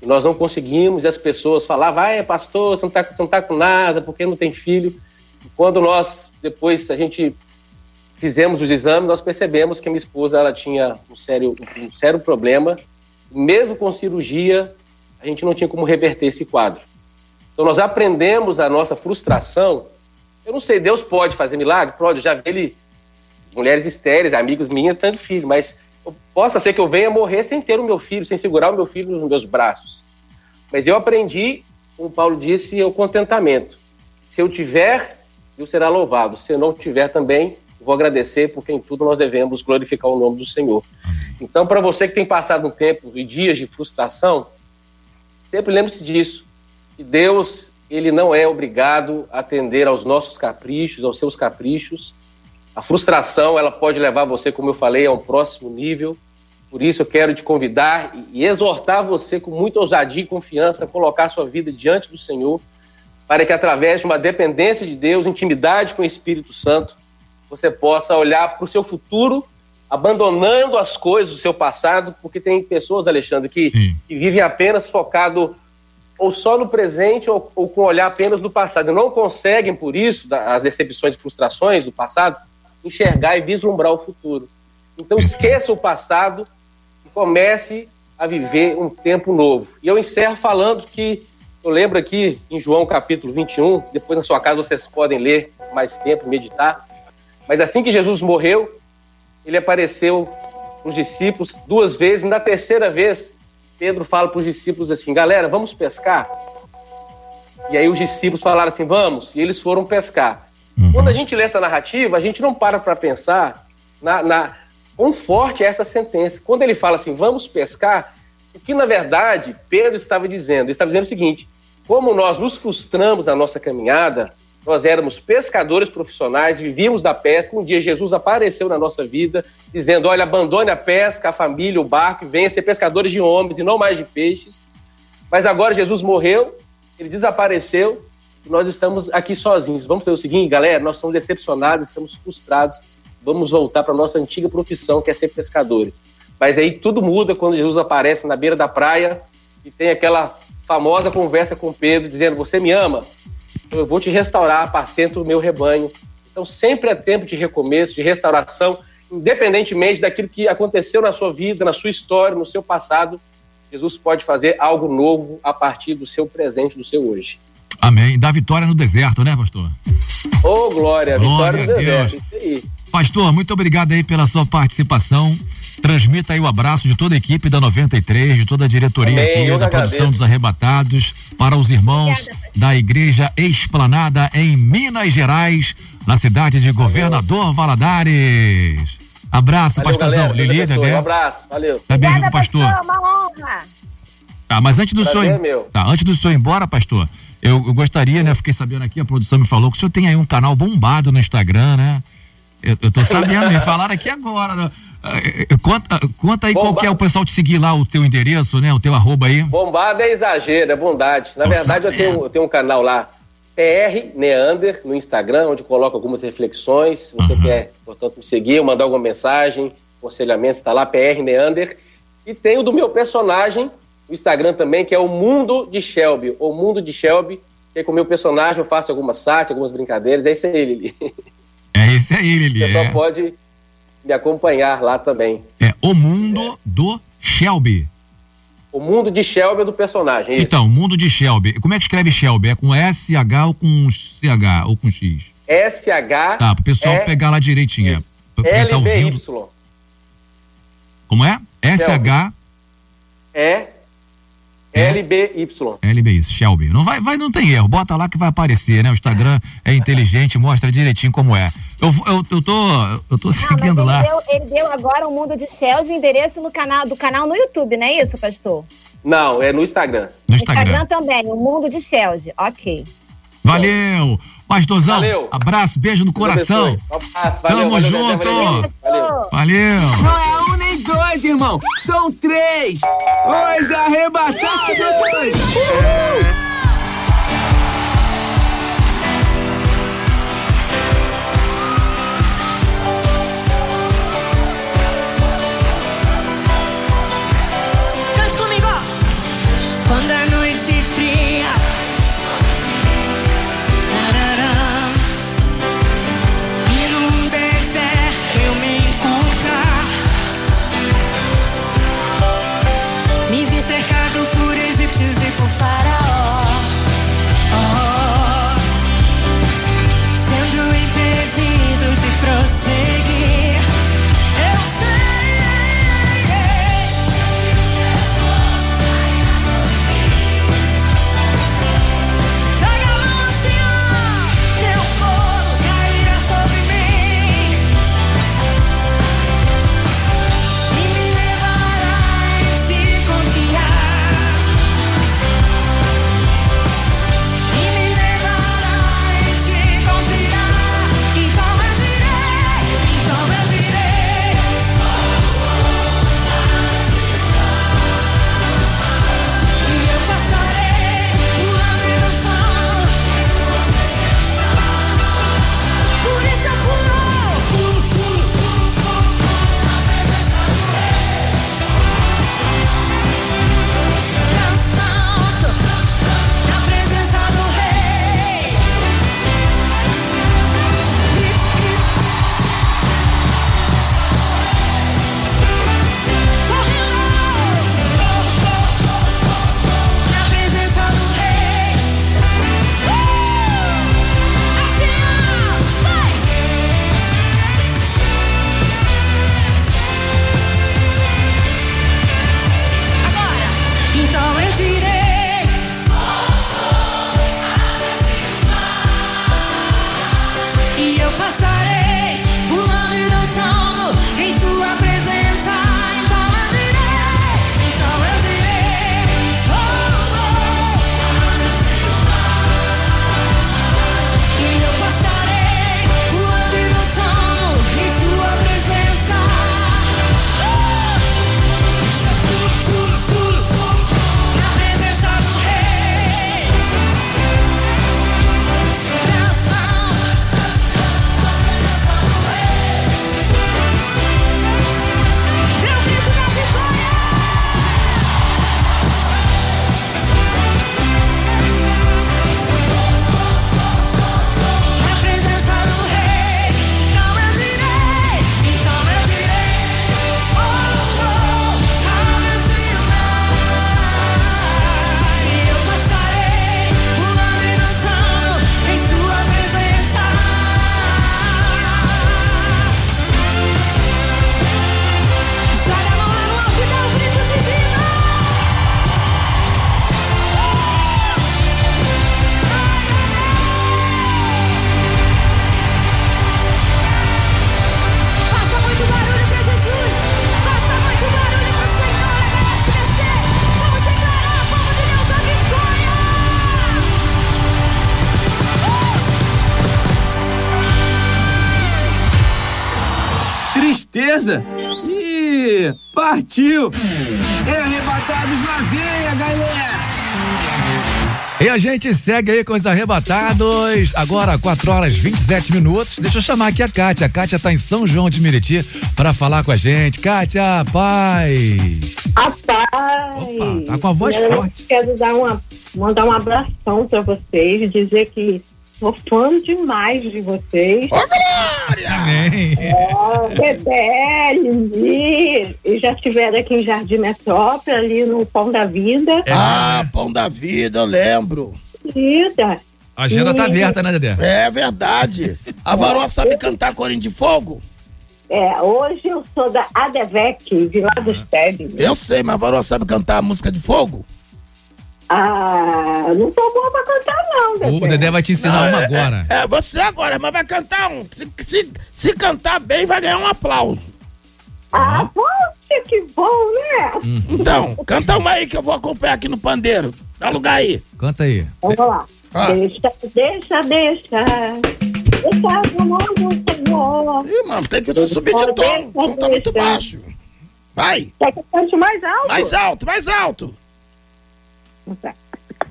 e nós não conseguimos, e as pessoas falavam, vai, pastor, você não está tá com nada, porque não tem filho. E quando nós, depois, a gente fizemos os exames, nós percebemos que a minha esposa ela tinha um sério, um sério problema. Mesmo com cirurgia, a gente não tinha como reverter esse quadro. Então nós aprendemos a nossa frustração. Eu não sei, Deus pode fazer milagre? Pode, já vi ele, mulheres estéreis, amigos minhas, tendo filho, mas eu- possa ser que eu venha morrer sem ter o meu filho, sem segurar o meu filho nos meus braços. Mas eu aprendi, como Paulo disse, o contentamento. Se eu tiver, Deus será louvado. Se eu não tiver também, eu vou agradecer, porque em tudo nós devemos glorificar o nome do Senhor. Então, para você que tem passado um tempo e dias de frustração, sempre lembre-se disso. Que Deus, ele não é obrigado a atender aos nossos caprichos, aos seus caprichos. A frustração, ela pode levar você, como eu falei, a um próximo nível. Por isso eu quero te convidar e- exortar você com muita ousadia e confiança a colocar sua vida diante do Senhor, para que através de uma dependência de Deus, intimidade com o Espírito Santo, você possa olhar para o seu futuro, abandonando as coisas do seu passado, porque tem pessoas, Alexandre, que, que vivem apenas focado ou só no presente ou, ou com olhar apenas no passado. E não conseguem, por isso, da- as decepções e frustrações do passado, enxergar e vislumbrar o futuro. Então esqueça o passado e comece a viver um tempo novo. E eu encerro falando que eu lembro aqui em João capítulo 21, depois na sua casa vocês podem ler mais tempo, meditar. Mas assim que Jesus morreu, ele apareceu para os discípulos duas vezes, e na terceira vez, Pedro fala para os discípulos assim: galera, vamos pescar? E aí os discípulos falaram assim: vamos, e eles foram pescar. Quando a gente lê essa narrativa, a gente não para para pensar na, na quão forte é essa sentença. Quando ele fala assim, vamos pescar, o que na verdade Pedro estava dizendo? Ele estava dizendo o seguinte: como nós nos frustramos na nossa caminhada, nós éramos pescadores profissionais, vivíamos da pesca. Um dia Jesus apareceu na nossa vida, dizendo: olha, abandone a pesca, a família, o barco, e venha ser pescadores de homens e não mais de peixes. Mas agora Jesus morreu, ele desapareceu, nós estamos aqui sozinhos. Vamos fazer o seguinte, galera, nós estamos decepcionados, estamos frustrados, vamos voltar para nossa antiga profissão, que é ser pescadores. Mas aí tudo muda quando Jesus aparece na beira da praia e tem aquela famosa conversa com Pedro, dizendo: Você me ama? Eu vou te restaurar, apacento o meu rebanho. Então sempre é tempo de recomeço, de restauração, independentemente daquilo que aconteceu na sua vida, na sua história, no seu passado. Jesus pode fazer algo novo a partir do seu presente, do seu hoje. Amém. Dá vitória no deserto, né, pastor? Ô, glória, Glória vitória Deus. deserto. Isso aí. Pastor, muito obrigado aí pela sua participação. Transmita aí o abraço de toda a equipe da 93, de toda a diretoria Amém, aqui, da que produção agradeço. dos arrebatados, para os irmãos da Igreja Esplanada em Minas Gerais, na cidade de Governador Valadares. Abraço, Valeu, pastorzão. galera. Lili. Dedé. Um abraço, valeu. Tá bem, viu, pastor? uma honra. Tá, mas antes do Prazer, senhor. meu. Tá, antes do senhor ir embora, pastor, eu, eu gostaria, né? Fiquei sabendo aqui, a produção me falou que o senhor tem aí um canal bombado no Instagram, né? Eu, eu tô sabendo, me falaram aqui agora, né? Eh, eh, Conta, conta aí qual que é o pessoal te seguir lá, o teu endereço, né? O teu arroba aí. Bombado é exagero, é bondade. Na Nossa, verdade, eu tenho, eu tenho um canal lá, PR Neander, no Instagram, onde coloco algumas reflexões. Se você quer, portanto, me seguir, mandar alguma mensagem, aconselhamento, está lá, PR Neander. E tem o do meu personagem, no Instagram também, que é o Mundo de Shelby. O Mundo de Shelby, que é com o meu personagem eu faço algumas sátiras, algumas brincadeiras. É isso aí, Lili. É esse aí, Lili. O pessoal É, pode me acompanhar lá também. é O Mundo do Shelby. O Mundo de Shelby é do personagem, isso. Então, Mundo de Shelby. Como é que escreve Shelby? É com S, H ou com CH ou com X? S-H... Tá, pro pessoal é pegar lá direitinho. é. Pra tá. Como é? SH. É LBY. LBI, Shelby. Não vai, vai, não tem erro. Bota lá que vai aparecer, né? O Instagram é inteligente, mostra direitinho como é. Eu, eu, eu tô, eu tô seguindo ele, lá. deu, ele deu agora o Mundo de Shells o endereço no canal, do canal no YouTube, não é isso, pastor? Não, é no Instagram. No Instagram também, o Mundo de Shells. Ok. Valeu! Pastorzão, Valeu. abraço, beijo no coração. Um abraço, valeu, Tamo valeu, junto. Valeu. valeu. Valeu! Não é um nem dois, irmão. São três. Os arrebatados. Uhul. Tristeza. Ih, partiu. É arrebatados na veia, galera. E a gente segue aí com os arrebatados. Agora, 4 horas e 27 minutos. Deixa eu chamar aqui a Kátia. A Kátia tá em São João de Meriti para falar com a gente. Kátia, paz. Rapaz! tá com a voz eu forte. Quero dar uma, mandar um abração pra vocês, dizer que sou fã demais de vocês. Ô, Glória! Amém. É, Bebel, Lili, e já estiveram aqui em Jardim Metrópole, ali no Pão da Vida. Ah, pão da vida, eu lembro. Vida. A agenda tá E- aberta, né, Dedé? É verdade. A varoa sabe cantar Corinho de Fogo? É, hoje eu sou da ADVEC, de lá dos Teles. Eu sei, mas a varoa sabe cantar a música de fogo? Ah, não tô boa pra cantar, não, O Dedé vai te ensinar uma agora. É, você agora, mas vai cantar um. Se, se, se cantar bem, vai ganhar um aplauso. Ah, poxa, que bom, né? Então, canta uma aí que eu vou acompanhar aqui no pandeiro. Dá lugar aí. Canta aí. Vamos lá. Ah. Deixa, deixa, deixa. Deixa no mão do Senhor. Ih, mano, tem que subir de tom. O tom tá muito baixo. Vai. Quer que eu cante mais alto? Mais alto, mais alto.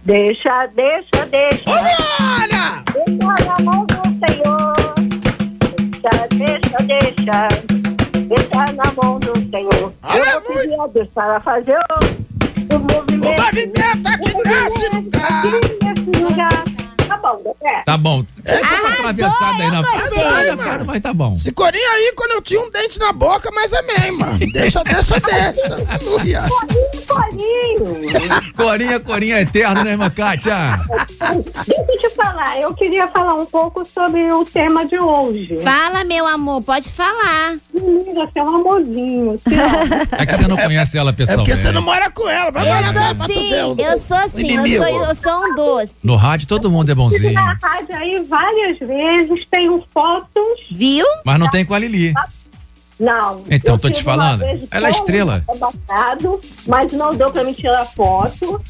Deixa, deixa, deixa. Olha! Deixa na mão do Senhor. Deixa, deixa, deixa. Deixa na mão do Senhor. Eu vou pedir a Deus para fazer o, o movimento. O movimento aqui nesse lugar. Aqui nesse lugar. Tá bom, Dedé? Tá bom. É, Arrasou, atravessada aí na atravessada, mas tá bom. Esse corinho aí, quando eu tinha um dente na boca, mas amém, mano. Deixa, deixa, deixa. Aleluia. Corinho. Corinha, corinha eterno, né, irmã Kátia? Deixa eu te falar, eu queria falar um pouco sobre o tema de hoje. Fala, meu amor, pode falar. Menina, você é um amorzinho. É que você não conhece ela É pessoalmente. porque você não mora com ela. Vai Eu morar com ela pra sou sim, eu sou sim, eu sou, eu sou um doce. No rádio todo mundo é Estive bonzinho. na rádio aí várias vezes, tenho fotos. Viu? Mas não tem com a Lili. Não. Então, eu tô te falando. Ela é estrela. mas não deu pra me tirar foto.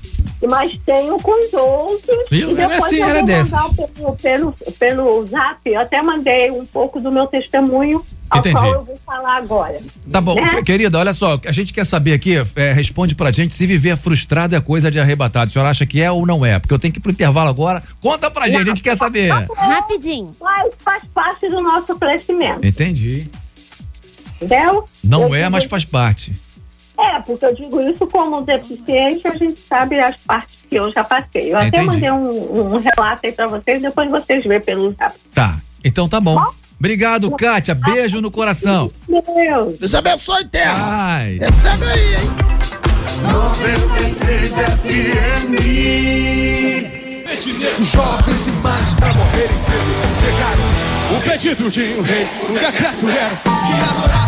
Mas tenho com os outros. Viu? E Ela é depois assim, eu ela é vou dessa. mandar pelo, pelo, pelo zap. Eu até mandei um pouco do meu testemunho, ao Entendi. qual eu vou falar agora. Tá bom, Né? querida, olha só, a gente quer saber aqui, é, responde pra gente se viver frustrado é coisa de arrebatado. O senhor acha que é ou não é? Porque eu tenho que ir pro intervalo agora. Conta pra gente, a gente quer saber. Rapidinho. Mas faz parte do nosso crescimento. Entendi. Entendeu? Não Eu é, digo- mas faz parte. É, porque eu digo isso como deficiente, a gente sabe as partes que eu já passei. Eu até Entendi. mandei um, um relato aí pra vocês, depois vocês vêem pelo zap. Tá, então tá bom. Obrigado, Kátia. Beijo no coração. Deus. Deus abençoe, terra. Ai. Recebe aí, hein? 93 FM. Nego jovens demais pra morrerem cedo. Pegaram o pedido de um rei. O decreto era que adorasse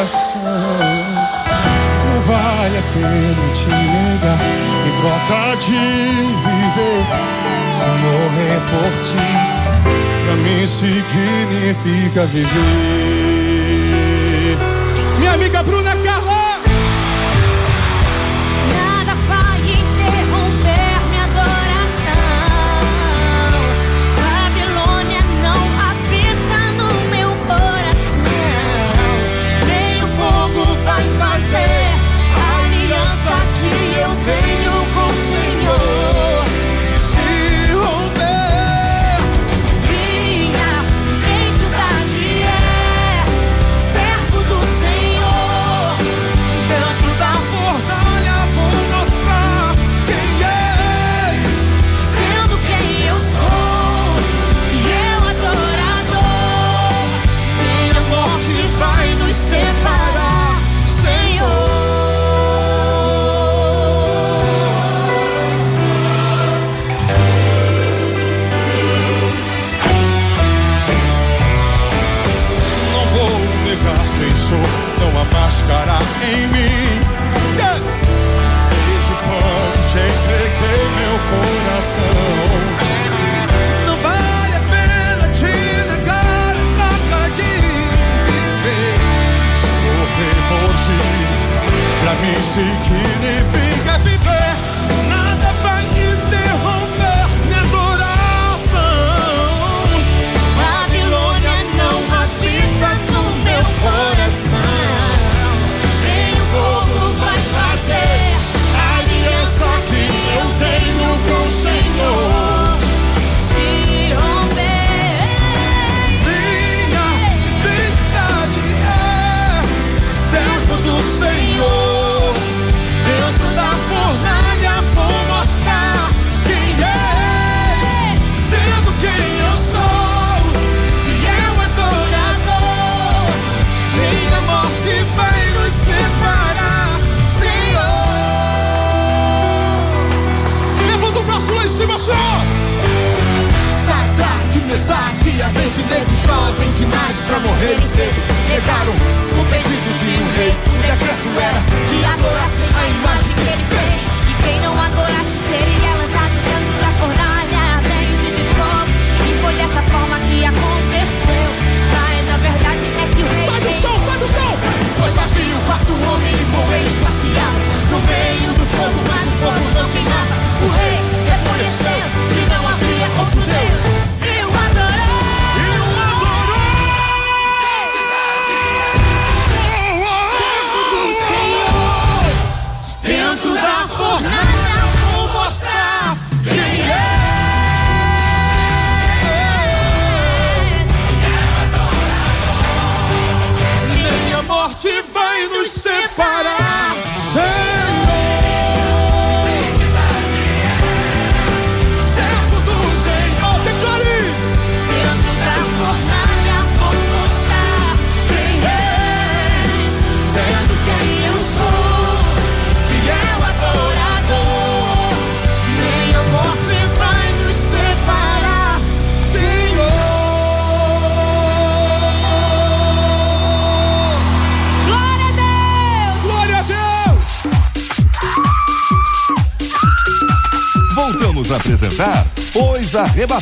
coração, não vale a pena te negar em troca de viver. Se morrer por ti, pra mim significa viver.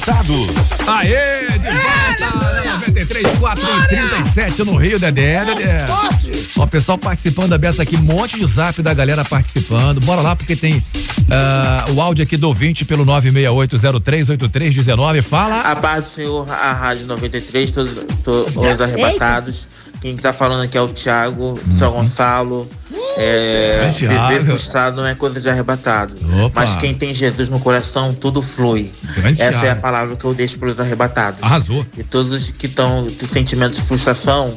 Arrebatados. Aê, de volta! 93, 4 e 37 no Rio, Dedé, Dedé. Ó, o pessoal participando da beça aqui, um monte de zap da galera participando. Bora lá, porque tem ah, o áudio aqui do ouvinte pelo 968038319. Fala. A paz do Senhor, a Rádio 93, todos, to- os arrebatados. Quem tá falando aqui é o Thiago, São Gonçalo. É, viver frustrado não é coisa de arrebatado. Opa. Mas quem tem Jesus no coração, tudo flui. Grande Essa é a palavra que eu deixo para os arrebatados. Arrasou. E todos que estão com sentimentos de frustração,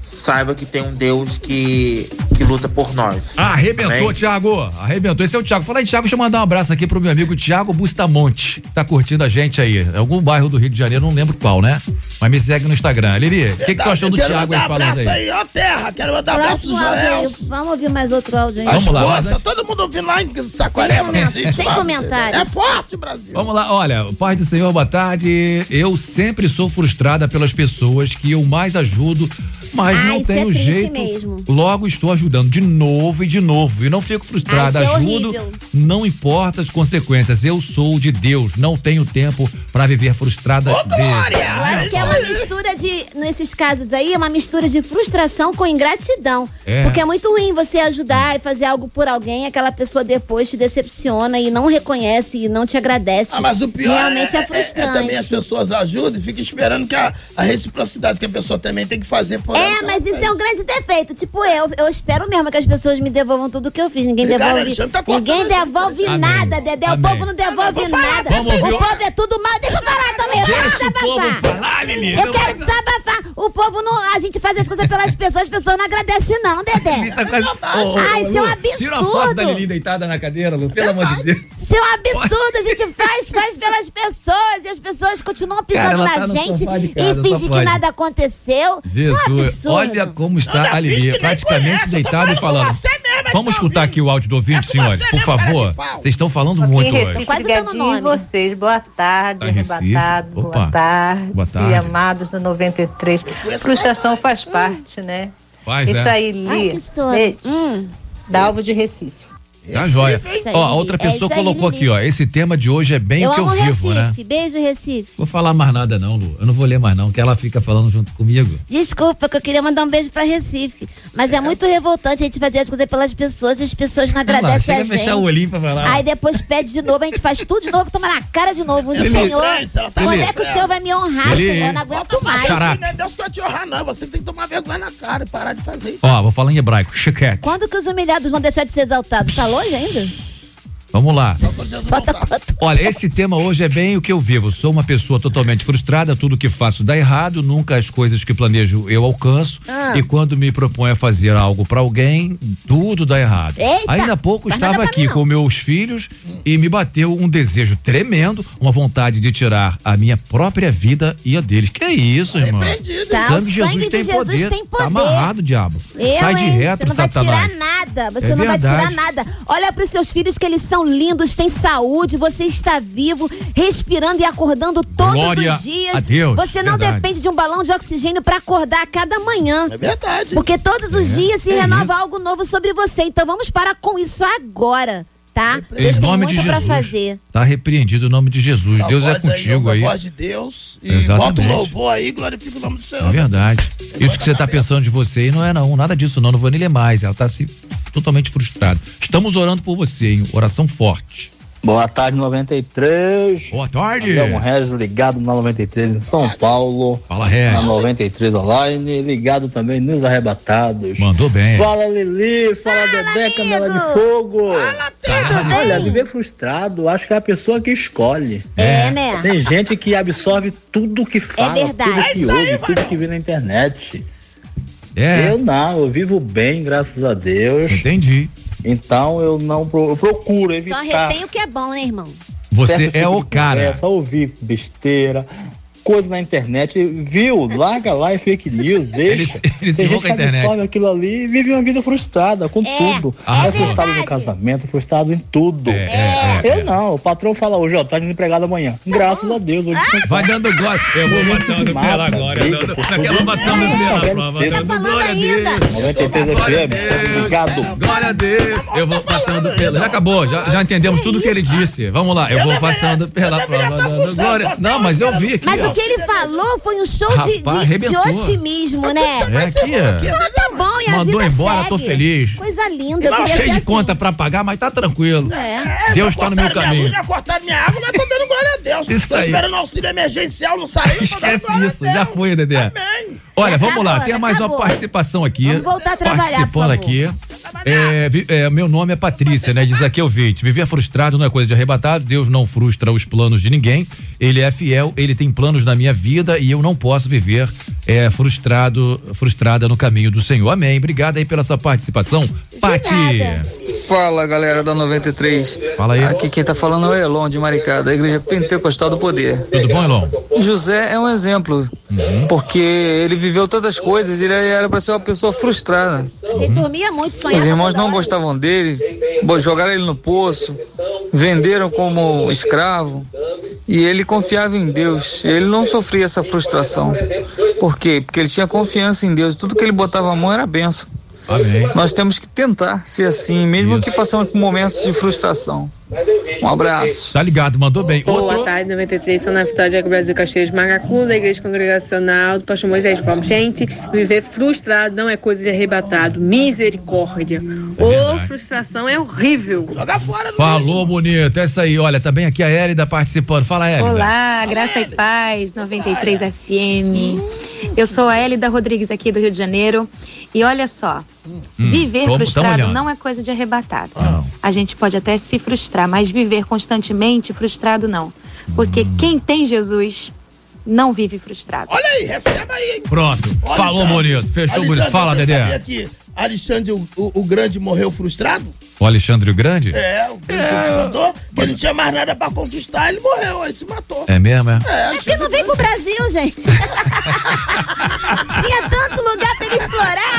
saiba que tem um Deus que, que luta por nós. Arrebentou, Amém? Thiago. Arrebentou. Esse é o Thiago. Fala aí, Thiago, deixa eu mandar um abraço aqui pro meu amigo Thiago Bustamonte, que tá curtindo a gente aí. Em algum bairro do Rio de Janeiro, não lembro qual, né? Mas me segue no Instagram. Lili, o que, que tu achou do Thiago aí mandar falando abraço aí? aí, ó, terra. Quero mandar abraço Próximo pro áudio Joel. aí. Vamos ouvir mais outro áudio aí. As Vamos lá, moças, mas- todo mundo ouvindo lá em Saquarema. sem lá. comentário. É forte, Brasil. Vamos lá, olha, Pai do Senhor, boa tarde. Eu sempre sou frustrada pelas pessoas que eu mais ajudo, mas Ah, não isso é jeito. mesmo. Logo estou ajudando de novo e de novo. E não fico frustrada. Ah, é Ajudo, horrível. não importa as consequências. Eu sou de Deus, não tenho tempo para viver frustrada. dele. Eu acho que é uma mistura de, nesses casos aí, é uma mistura de frustração com ingratidão. É. Porque é muito ruim você ajudar e fazer algo por alguém, aquela pessoa depois te decepciona e não reconhece e não te agradece. Ah, mas o pior Realmente é, é, é- é frustrante. também as pessoas ajudam e ficam esperando que a, a reciprocidade que a pessoa também tem que fazer por ela. É, mas isso é um grande defeito. Tipo, eu, eu espero mesmo que as pessoas me devolvam tudo que eu fiz. Ninguém Obrigado, devolve. Tá ninguém a devolve Amém. nada, Dedé. O Amém. povo não devolve nada. vamos o povo é tudo mal. Deixa eu falar também. Eu quero Deixa o povo desabafar. falar, Lili. Eu quero desabafar. O povo não. A gente faz as coisas pelas pessoas, as pessoas não agradecem, não, Dedé. Tá quase- Ai, isso é um Lu, Tira uma foto da absurdo. Lili deitada na cadeira, Lu, pelo amor de Deus. Isso é um absurdo, a gente faz, faz pelas pessoas e as pessoas continuam pisando Cara, na tá gente e fingem que nada aconteceu. Isso é um Jesus, absurdo. Olha como está a Lili, que praticamente deitada e falando é Vamos que escutar aqui o áudio do ouvinte, É senhores, por favor. Vocês estão falando Aqui muito em hoje. Recife, Quase dando nome. vocês. Boa tarde, Tá Recife? arrebatado. Opa. Boa tarde, Boa tarde. amados do 93. Frustração faz parte, né? Faz, Isso é. aí, Ai, Li. que história. Leite, Hum. Dalvo de Recife. Tá joia. Aí, Ó, outra É pessoa colocou aqui, ó. Esse tema de hoje é bem eu o que eu vivo, né? Recife. Beijo, Recife. Vou falar mais nada não, Lu. Eu não vou ler mais não, que ela fica falando junto comigo. Desculpa, que eu queria mandar um beijo pra Recife. Mas é muito revoltante a gente fazer as coisas pelas pessoas e as pessoas não lá, agradecem chega a a gente. fechar o olhinho pra falar. Aí depois pede de novo, a gente faz tudo de novo, toma na cara de novo. O Senhor, tá quando é que o Senhor vai me honrar, Lili. Senhor? Eu não aguento mais. Não é Deus que vai te honrar, não. Você tem que tomar vergonha na cara e parar de fazer isso. Ó, vou falar em hebraico. Chequete. Quando que os humilhados vão deixar de ser exaltados? Tá longe ainda? Vamos lá. Olha, esse tema hoje é bem o que eu vivo. Sou uma pessoa totalmente frustrada, tudo que faço dá errado, nunca as coisas que planejo eu alcanço. Ah. E quando me proponho a fazer algo pra alguém, tudo dá errado. Eita, Ainda há pouco estava aqui não. com meus filhos e me bateu um desejo tremendo, uma vontade de tirar a minha própria vida e a deles. Que isso, irmão? Tá, sangue Jesus, sangue de tem, Jesus poder. tem Tá poder. amarrado, diabo. Eu, Sai de hein? reto, Você não vai Satanás. tirar nada. Você É não vai tirar verdade. nada. Olha para os seus filhos que eles são lindos, têm saúde, você está vivo, respirando e acordando todos Glória os dias. a Deus, Você não verdade. depende de um balão de oxigênio para acordar a cada manhã. É verdade. Porque todos os É, dias se é renova isso. algo novo sobre você. Então vamos parar com isso agora, tá? Em Deus tem nome de muito para Jesus. fazer. Tá repreendido o nome de Jesus. Essa Deus é aí, contigo ouve aí. A voz de Deus e Exatamente. bota o louvor aí, glorifica o nome do Senhor. É verdade. Isso que você tá pensando de você aí não é não, nada disso não, não vou nem ler mais. Ela tá se totalmente frustrada. Estamos orando por você, hein? Oração forte. Boa tarde, 93. Boa tarde. Adelmo Regis, ligado na 93 em São Paulo. Fala, Regis. Na 93 online, ligado também nos arrebatados. Mandou bem. Fala, Lili. Fala, Dedé, Camela de Fogo. Tudo Olha, bem? viver frustrado, acho que é a pessoa que escolhe. É, né? Tem gente que absorve tudo que fala, verdade. tudo É que isso ouve, tudo que vê na internet. É. Eu não, eu vivo bem, graças a Deus. Entendi. Então eu não eu procuro Só evitar. retém o que é bom, né, irmão? Você é o cara. conversa, ouvir besteira. Coisa na internet, viu? Larga lá é fake news, deixa. Eles- eles Tem vão gente que internet. absorve aquilo ali e vive uma vida frustrada com É, tudo. Ah, é é frustrado no casamento, frustrado em tudo. É, é, é, Eu não, o patrão fala hoje, ó, tá desempregado amanhã. Graças a Deus, hoje Ah, Vai dando glória. Eu vou passando pela glória. briga por Naquela É, pela prova. cedo. Dando glória a Deus. 93 FM, obrigado. Glória a Deus. Eu vou passando pela. Já acabou, já, já entendemos tudo que ele disse. Vamos lá, eu vou passando pela prova. Glória. Não, mas eu vi aqui. Mas ó. o que ele falou foi um show de, Rapaz, de- de, arrebentou. otimismo, né? É aqui, ó. Ah, tá bom, e a Mandou vida embora, segue. tô feliz. Coisa linda. eu Tá queria cheio de assim. conta pra pagar, mas tá tranquilo. É. Deus tá no meu minha luz, caminho. Já cortaram minha água, mas tô dando glória a Deus. Isso tô aí. esperando auxílio emergencial, não saiu. Esquece isso, já foi, Dedé. Olha, Já vamos lá, tem mais uma participação aqui. Vamos voltar a trabalhar, Participando por favor. aqui. É, vi- é, meu nome é Patrícia, né? Diz aqui ouvinte. Viver frustrado não é coisa de arrebatado. Deus não frustra os planos de ninguém. Ele é fiel, ele tem planos na minha vida e eu não posso viver é, frustrado, frustrada no caminho do Senhor. Amém. Obrigado aí pela sua participação, Pati. Fala galera da 93. Fala aí. Aqui quem tá falando é o Elon de Maricá, da Igreja Pentecostal do Poder. Tudo bom, Elon? José é um exemplo, porque ele viveu tantas coisas, ele era para ser uma pessoa frustrada. Ele dormia muito. Os irmãos não gostavam dele, jogaram ele no poço, venderam como escravo. E ele confiava em Deus. Ele não sofria essa frustração. Por quê? Porque ele tinha confiança em Deus. Tudo que ele botava a mão era benção. Amém. Nós temos que tentar ser assim, mesmo que passamos por momentos de frustração. Um abraço. Tá ligado, mandou bem. Boa tarde, 93, sou na Vitória do Brasil Caxias Magacu, da Igreja Congregacional do Pastor Moisés Gomes. Gente, viver frustrado não é coisa de arrebatado, misericórdia. Ô, frustração é horrível. Joga fora, Falou, bonito. É isso aí. Olha, também aqui a Hélida participando. Fala, Hélida. Olá, Graça e Paz, 93 FM. Eu sou a Hélida Rodrigues aqui do Rio de Janeiro. E olha só, viver tamo- tamo frustrado não é coisa de arrebatado. A gente pode até se frustrar, mas viver constantemente frustrado não. Porque quem tem Jesus não vive frustrado. Olha aí, receba aí, hein? Pronto. Olha, Falou, Alexandre. bonito. Fechou, Alexandre, bonito. Fala, você Dedé. sabia que Alexandre o, o- o Grande morreu frustrado? O Alexandre o Grande? É, o grande conquistador, que ele não tinha mais nada pra conquistar, ele morreu, aí se matou. É mesmo, é? É, Porque não vem pro Brasil, gente. Tinha tanto lugar pra ele explorar,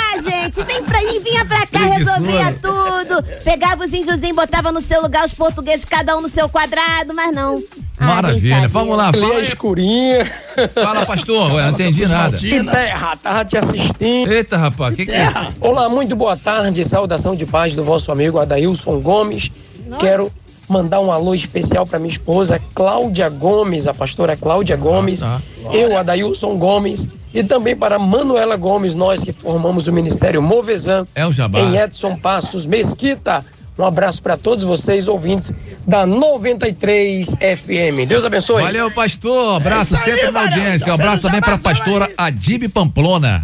gente. Vem pra aí, vinha pra cá, resolvia tudo. Pegava os índiozinhos, botava no seu lugar, os portugueses, cada um no seu quadrado, mas não. Ah, Maravilha. Vamos lá, fala aí. escurinha. Fala, pastor. Ué, não entendi nada. Que terra, tava te assistindo. Eita, rapaz, que que é? Olá, muito boa tarde, saudação de paz do vosso amigo Adailson Gomes. Quero mandar um alô especial para minha esposa Cláudia Gomes, a pastora Cláudia Gomes, Ah, eu, Adailson Gomes, e também para Manuela Gomes, nós que formamos o Ministério Movezan É o Jabá. em Edson Passos Mesquita. Um abraço para todos vocês, ouvintes da 93 FM. Deus abençoe. Valeu, pastor. Abraço sempre na audiência. Um abraço também pra pastora Adib Pamplona.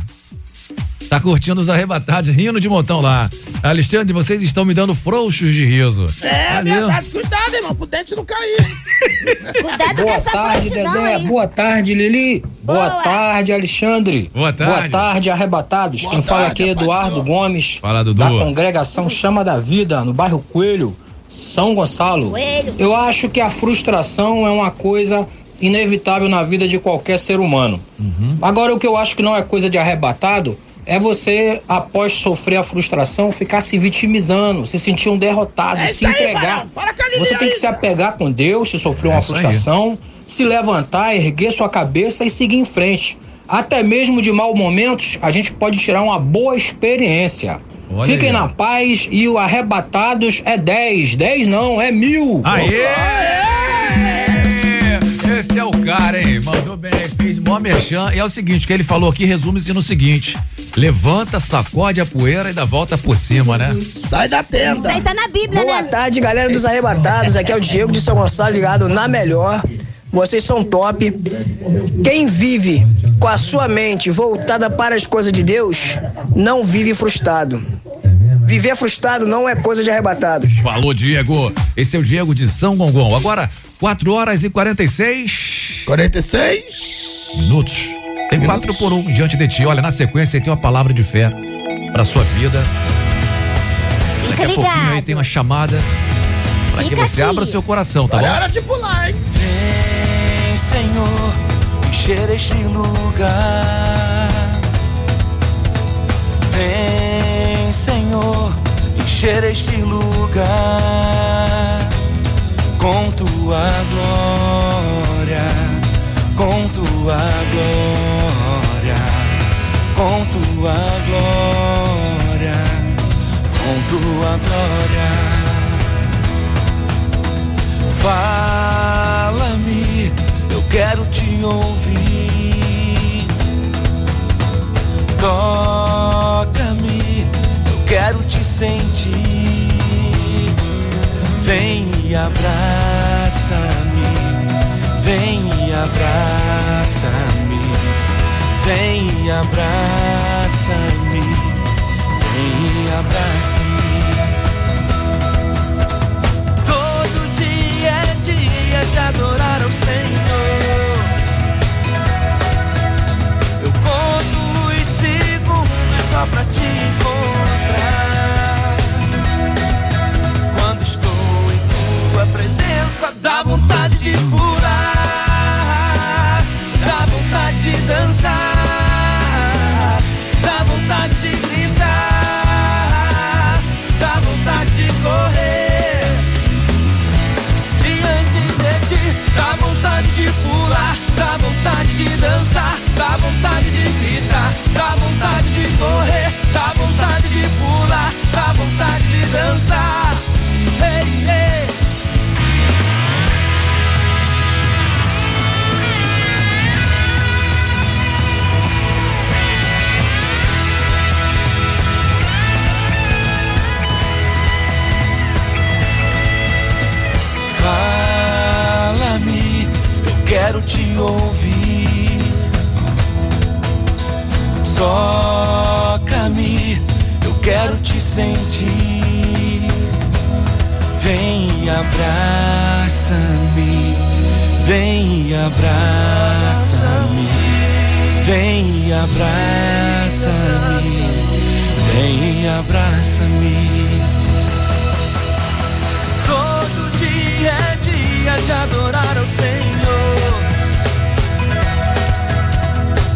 Tá curtindo os arrebatados, rindo de montão lá. Alexandre, vocês estão me dando frouxos de riso. É Valeu. verdade, cuidado, irmão, pro dente não cair. Cuidado Boa com essa tarde, Dedé. aí. Boa tarde, Lili. Boa, tarde, Alexandre. Boa tarde. Boa tarde, arrebatados. Quem fala aqui é Eduardo Gomes. Fala, Dudu. Da congregação Chama da Vida, no bairro Coelho, São Gonçalo. Coelho. Eu acho que a frustração é uma coisa inevitável na vida de qualquer ser humano. Uhum. Agora, o que eu acho que não é coisa de arrebatado é você, após sofrer a frustração, ficar se vitimizando, se sentir um derrotado, É se aí, entregar. Barão. Fala com a Lili Você tem aí. que se apegar com Deus, se sofreu É uma isso aí. frustração, se levantar, erguer sua cabeça e seguir em frente. Até mesmo de maus momentos, a gente pode tirar uma boa experiência. Olha Fiquem aí. na paz e o Arrebatados é 10. 10 não, é mil. Aê! Esse é o cara, hein? Mandou bem, fez mó merchan. E é o seguinte, o que ele falou aqui resume-se no seguinte: levanta, sacode a poeira e dá volta por cima, né? Sai da tenda. Isso aí tá na Bíblia, Boa né? tarde, galera dos arrebatados. Aqui é o Diego de São Gonçalo ligado na melhor. Vocês são top. Quem vive com a sua mente voltada para as coisas de Deus não vive frustrado. Viver frustrado não é coisa de arrebatados. Falou, Diego. Esse é o Diego de São Gongon. Agora, 4 horas e 46 46 minutos. Tem quatro por um diante de ti. Olha, na sequência tem uma palavra de fé pra sua vida. Daqui a Fica pouquinho aí ligado. tem uma chamada pra que Fica você aqui. abra o seu coração, tá Agora é bom? hora de pular, hein? Vem, Senhor, encher este lugar. Vem, Senhor, encher este lugar com tua glória, com tua glória, com tua glória, com tua glória. Fala-me, eu quero te ouvir. Toca-me, eu quero te sentir. Vem e abraça-me, vem e abraça-me, vem e abraça-me, vem e abraça-me. Todo dia é dia de adorar ao Senhor. Eu conto os segundos só pra te dá vontade de pular, dá vontade de dançar, dá vontade de gritar, dá vontade de correr diante de ti. Dá vontade de pular, dá vontade de dançar, dá vontade de gritar, dá vontade de correr, dá vontade de pular, dá vontade de dançar. Ei, ei. Fala-me, eu quero te ouvir. Toca-me, eu quero te sentir. Vem abraça-me, vem abraça-me, vem abraça-me, vem abraça-me. De adorar ao Senhor.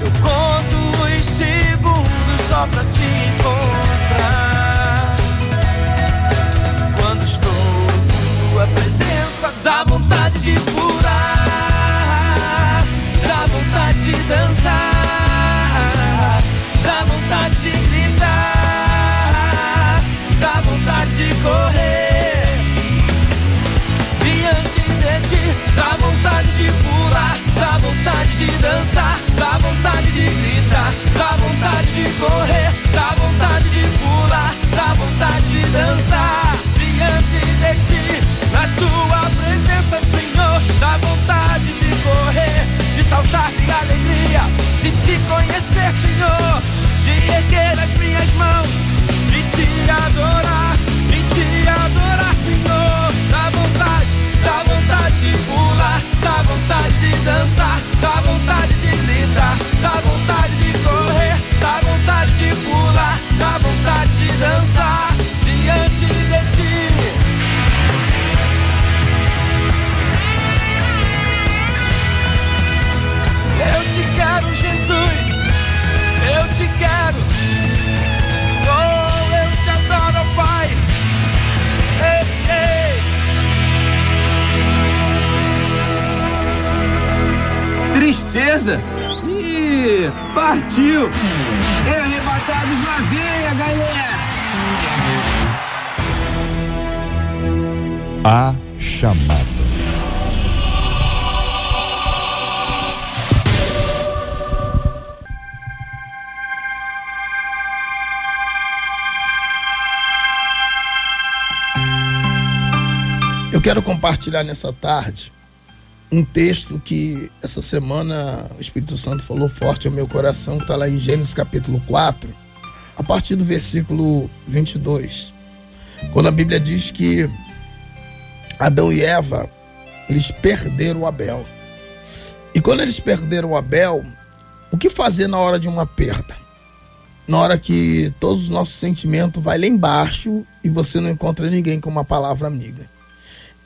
Eu conto os segundos só pra te te conhecer, Senhor, de erguer as minhas mãos, de te adorar, de te adorar, Senhor. Dá vontade, dá vontade de pular, dá vontade de dançar, dá vontade de gritar, dá vontade de correr, dá vontade de pular, dá vontade de dançar te quero, Jesus, eu te quero. Oh, eu te adoro, Pai. Ei, ei. Tristeza? Ih, partiu! E arrebatados na veia, galera! A chamada. Quero compartilhar nessa tarde um texto que essa semana o Espírito Santo falou forte ao meu coração, que está lá em Gênesis capítulo 4, a partir do versículo 22. Quando a Bíblia diz que Adão e Eva, eles perderam Abel. E quando eles perderam Abel, o que fazer na hora de uma perda? Na hora que todos os nossos sentimentos vai lá embaixo e você não encontra ninguém com uma palavra amiga.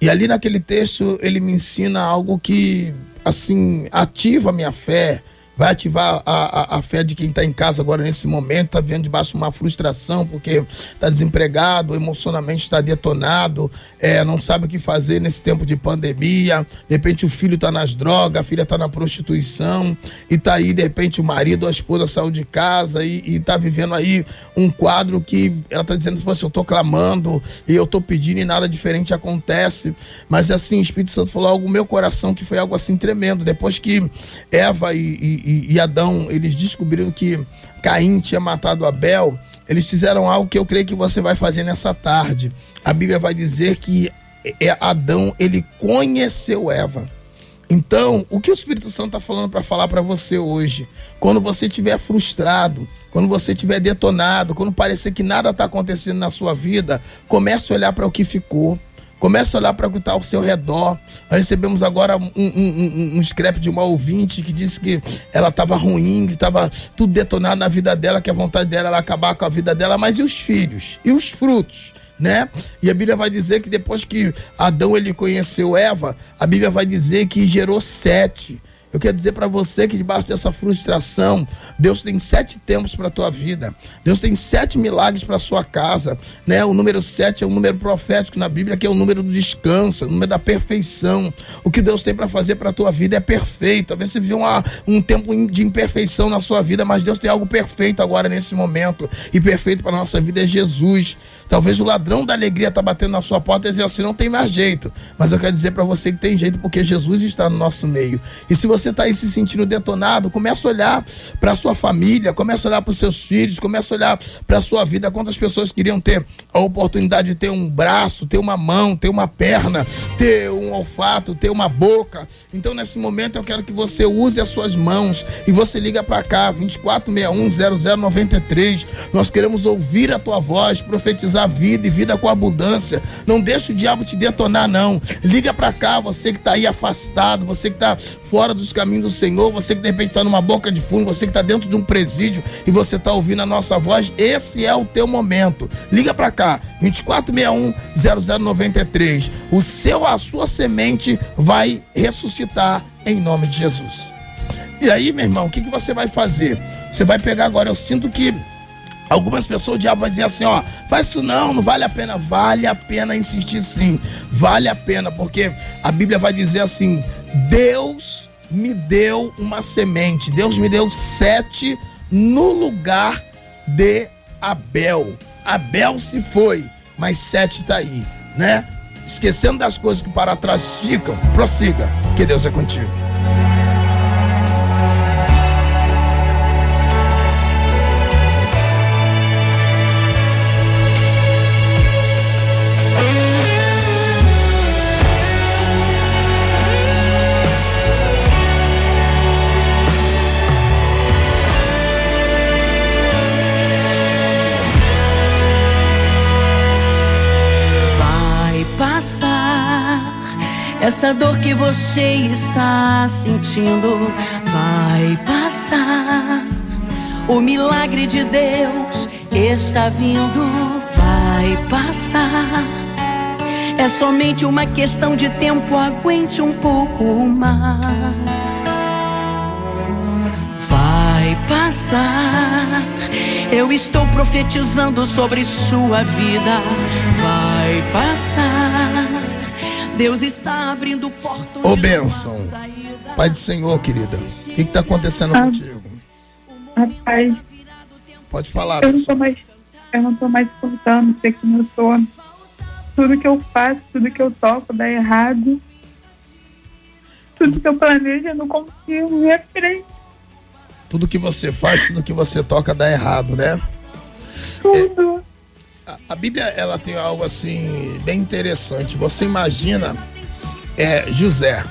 E ali naquele texto ele me ensina algo que assim, ativa a minha fé, vai ativar a, a, a fé de quem está em casa agora nesse momento, está vendo debaixo de uma frustração porque está desempregado, emocionalmente está detonado, é, não sabe o que fazer nesse tempo de pandemia. De repente o filho está nas drogas, a filha está na prostituição e tá aí de repente o marido, a esposa saiu de casa e, está vivendo aí um quadro que ela está dizendo assim, eu estou clamando e eu estou pedindo e nada diferente acontece. Mas assim, o Espírito Santo falou algo no meu coração que foi algo assim tremendo. Depois que Eva e, e e, e Adão, eles descobriram que Caim tinha matado Abel, eles fizeram algo que eu creio que você vai fazer nessa tarde. A Bíblia vai dizer que é Adão, ele conheceu Eva. Então, o que o Espírito Santo está falando para falar para você hoje? Quando você estiver frustrado, quando você estiver detonado, quando parecer que nada está acontecendo na sua vida, comece a olhar para o que ficou. Comece a olhar para o que está ao seu redor. Nós recebemos agora um, um, um, um scrap de uma ouvinte que disse que ela estava ruim, que estava tudo detonado na vida dela, que a vontade dela era acabar com a vida dela. Mas e os filhos? E os frutos? Né? E a Bíblia vai dizer que depois que Adão ele conheceu Eva, a Bíblia vai dizer que gerou sete. Eu quero dizer para você que debaixo dessa frustração, Deus tem sete tempos para a tua vida. Deus tem sete milagres para a sua casa. Né? O número sete é um número profético na Bíblia, que é o número do descanso, o número da perfeição. O que Deus tem para fazer para a tua vida é perfeito. Talvez você viu um tempo de imperfeição na sua vida, mas Deus tem algo perfeito agora nesse momento. E perfeito para a nossa vida é Jesus. Talvez o ladrão da alegria está batendo na sua porta e dizendo assim: não tem mais jeito. Mas eu quero dizer para você que tem jeito, porque Jesus está no nosso meio. E se você está aí se sentindo detonado, começa a olhar para sua família, começa a olhar para os seus filhos, começa a olhar para sua vida. Quantas pessoas queriam ter a oportunidade de ter um braço, ter uma mão, ter uma perna, ter um olfato, ter uma boca. Então, nesse momento, eu quero que você use as suas mãos e você liga para cá, 2461-0093. Nós queremos ouvir a tua voz, profetizar vida e vida com abundância. Não deixa o diabo te detonar, não. Liga para cá, você que está aí afastado, você que está fora dos caminhos do Senhor, você que de repente está numa boca de fundo, você que está dentro de um presídio e você está ouvindo a nossa voz. Esse é o teu momento. Liga para cá, 2461-0093. O seu, a sua semente vai ressuscitar em nome de Jesus. E aí, meu irmão, o que, que você vai fazer? Você vai pegar agora, eu sinto que Algumas pessoas o diabo vai dizer assim, ó, faz isso não, não vale a pena. Vale a pena insistir sim. Vale a pena, porque a Bíblia vai dizer assim: Deus me deu uma semente. Deus me deu sete no lugar de Abel. Abel se foi, mas sete está aí, né? Esquecendo das coisas que para trás ficam, prossiga, que Deus é contigo. Essa dor que você está sentindo. Vai passar. O milagre de Deus está vindo. Vai passar. É somente uma questão de tempo. Aguente um pouco mais. Vai passar. Eu estou profetizando sobre sua vida. Vai passar. Deus está abrindo portas. Ô bênção. Pai do Senhor, querida. O que está acontecendo Ah. contigo? Rapaz, Pode falar, eu não mais, eu não tô mais suportando ser como eu sou. Tudo que eu faço, tudo que eu toco dá errado. Tudo que eu planejo eu não consigo ver frente. Tudo que você faz, tudo que você toca dá errado, né? Tudo. A, Bíblia ela tem algo assim bem interessante. Você imagina é, José.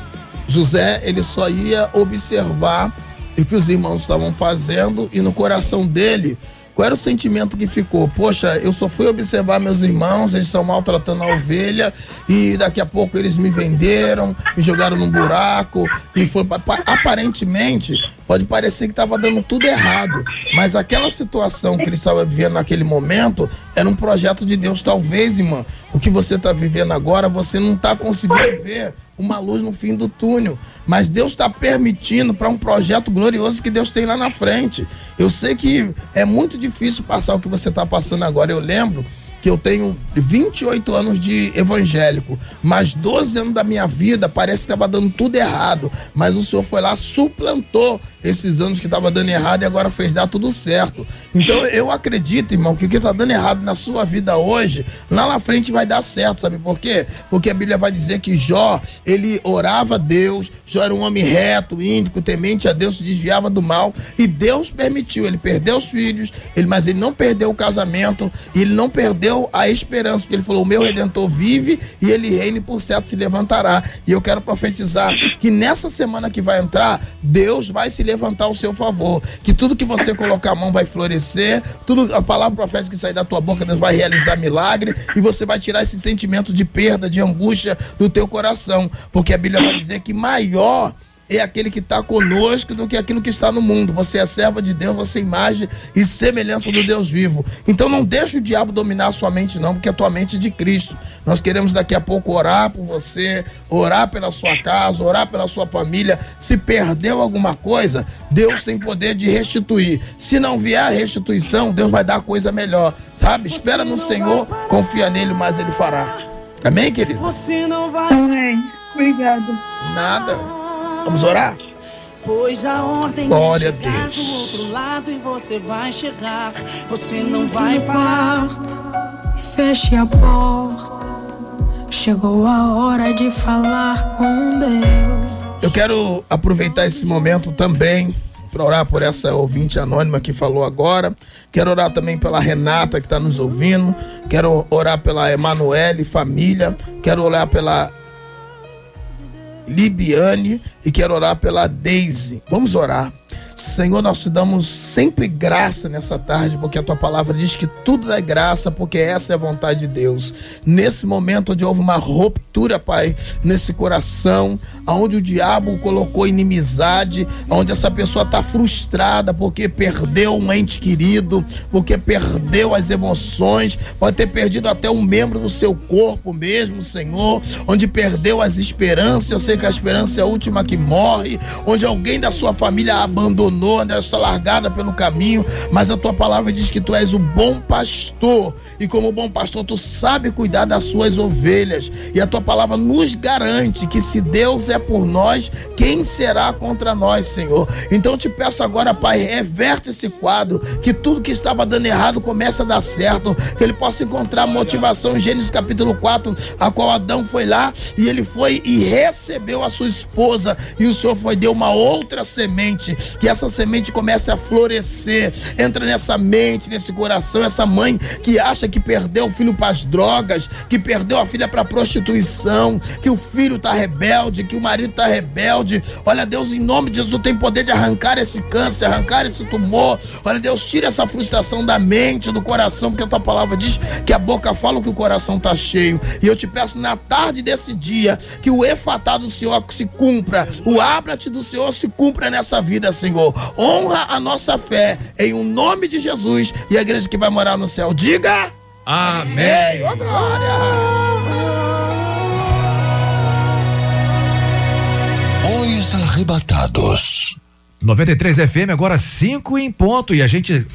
José ele só ia observar o que os irmãos estavam fazendo e no coração dele qual era o sentimento que ficou? Poxa, eu só fui observar meus irmãos, eles estão maltratando a ovelha e daqui a pouco eles me venderam, me jogaram num buraco e foi pa- pa- aparentemente pode parecer que estava dando tudo errado, mas aquela situação que ele estava vivendo naquele momento era um projeto de Deus. Talvez, irmã, o que você está vivendo agora você não está conseguindo ver uma luz no fim do túnel. Mas Deus está permitindo para um projeto glorioso que Deus tem lá na frente. Eu sei que é muito difícil passar o que você está passando agora. Eu lembro que eu tenho 28 anos de evangélico, mas 12 anos da minha vida parece que estava dando tudo errado. Mas o Senhor foi lá, suplantou esses anos que estava dando errado e agora fez dar tudo certo. Então eu acredito, irmão, que o que está dando errado na sua vida hoje, lá na frente vai dar certo, sabe por quê? Porque a Bíblia vai dizer que Jó, ele orava a Deus, Jó era um homem reto, índico, temente a Deus, se desviava do mal e Deus permitiu. Ele perdeu os filhos, ele, mas ele não perdeu o casamento ele não perdeu a esperança, porque ele falou: O meu redentor vive e ele reina e por certo se levantará. E eu quero profetizar que nessa semana que vai entrar, Deus vai se levantar ao seu favor. Que tudo que você colocar a mão vai florescer, tudo a palavra profética que sair da tua boca, Deus vai realizar milagre e você vai tirar esse sentimento de perda, de angústia do teu coração. Porque a Bíblia vai dizer que maior é aquele que está conosco do que aquilo que está no mundo. Você é serva de Deus, você é imagem e semelhança do Deus vivo. Então não deixe o diabo dominar a sua mente, não, porque a tua mente é de Cristo. Nós queremos daqui a pouco orar por você, orar pela sua casa, orar pela sua família. Se perdeu alguma coisa, Deus tem poder de restituir. Se não vier a restituição, Deus vai dar coisa melhor. Sabe? Espera no Senhor, confia nele, mas ele fará. Amém, querido? Você não vai. Amém. Obrigada. Nada. Vamos orar? Pois a ordem Glória é a chegar Deus. do outro lado e você vai chegar. Você não vai parar. Feche a porta. Chegou a hora de falar com Deus. Eu quero aproveitar esse momento também para orar por essa ouvinte anônima que falou agora. Quero orar também pela Renata que está nos ouvindo. Quero orar pela Emanuele, família. Quero orar pela Libiane e quero orar pela Daisy. Vamos orar. Senhor, nós te damos sempre graça nessa tarde, porque a tua palavra diz que tudo é graça, porque essa é a vontade de Deus. Nesse momento onde houve uma ruptura, Pai, nesse coração, aonde o diabo colocou inimizade, onde essa pessoa está frustrada porque perdeu um ente querido, porque perdeu as emoções, pode ter perdido até um membro do seu corpo mesmo, Senhor, onde perdeu as esperanças. Eu sei que a esperança é a última que morre, onde alguém da sua família a abandonou, né, está largada pelo caminho, mas a tua palavra diz que tu és o bom pastor, e como bom pastor, tu sabe cuidar das suas ovelhas, e a tua palavra nos garante que se Deus é por nós, quem será contra nós, Senhor? Então te peço agora, Pai, reverte esse quadro, que tudo que estava dando errado comece a dar certo, que ele possa encontrar motivação em Gênesis capítulo 4, a qual Adão foi lá e ele foi e recebeu a sua esposa, e o Senhor foi deu uma outra semente, que essa semente comece a florescer, entra nessa mente, nesse coração, essa mãe que acha que perdeu o filho para as drogas, que perdeu a filha para a prostituição, que o filho tá rebelde, que o marido tá rebelde. Olha, Deus, em nome de Jesus, tem poder de arrancar esse câncer, arrancar esse tumor. Olha, Deus, tira essa frustração da mente, do coração, porque a tua palavra diz que a boca fala o que o coração tá cheio. E eu te peço na tarde desse dia que o efatá do Senhor se cumpra, o ábrate do Senhor se cumpra nessa vida, Senhor. Honra a nossa fé em o nome de Jesus e a igreja que vai morar no céu. Diga. Amém. Ô, glória. Os arrebatados. 93 FM, agora 5 em ponto. E a gente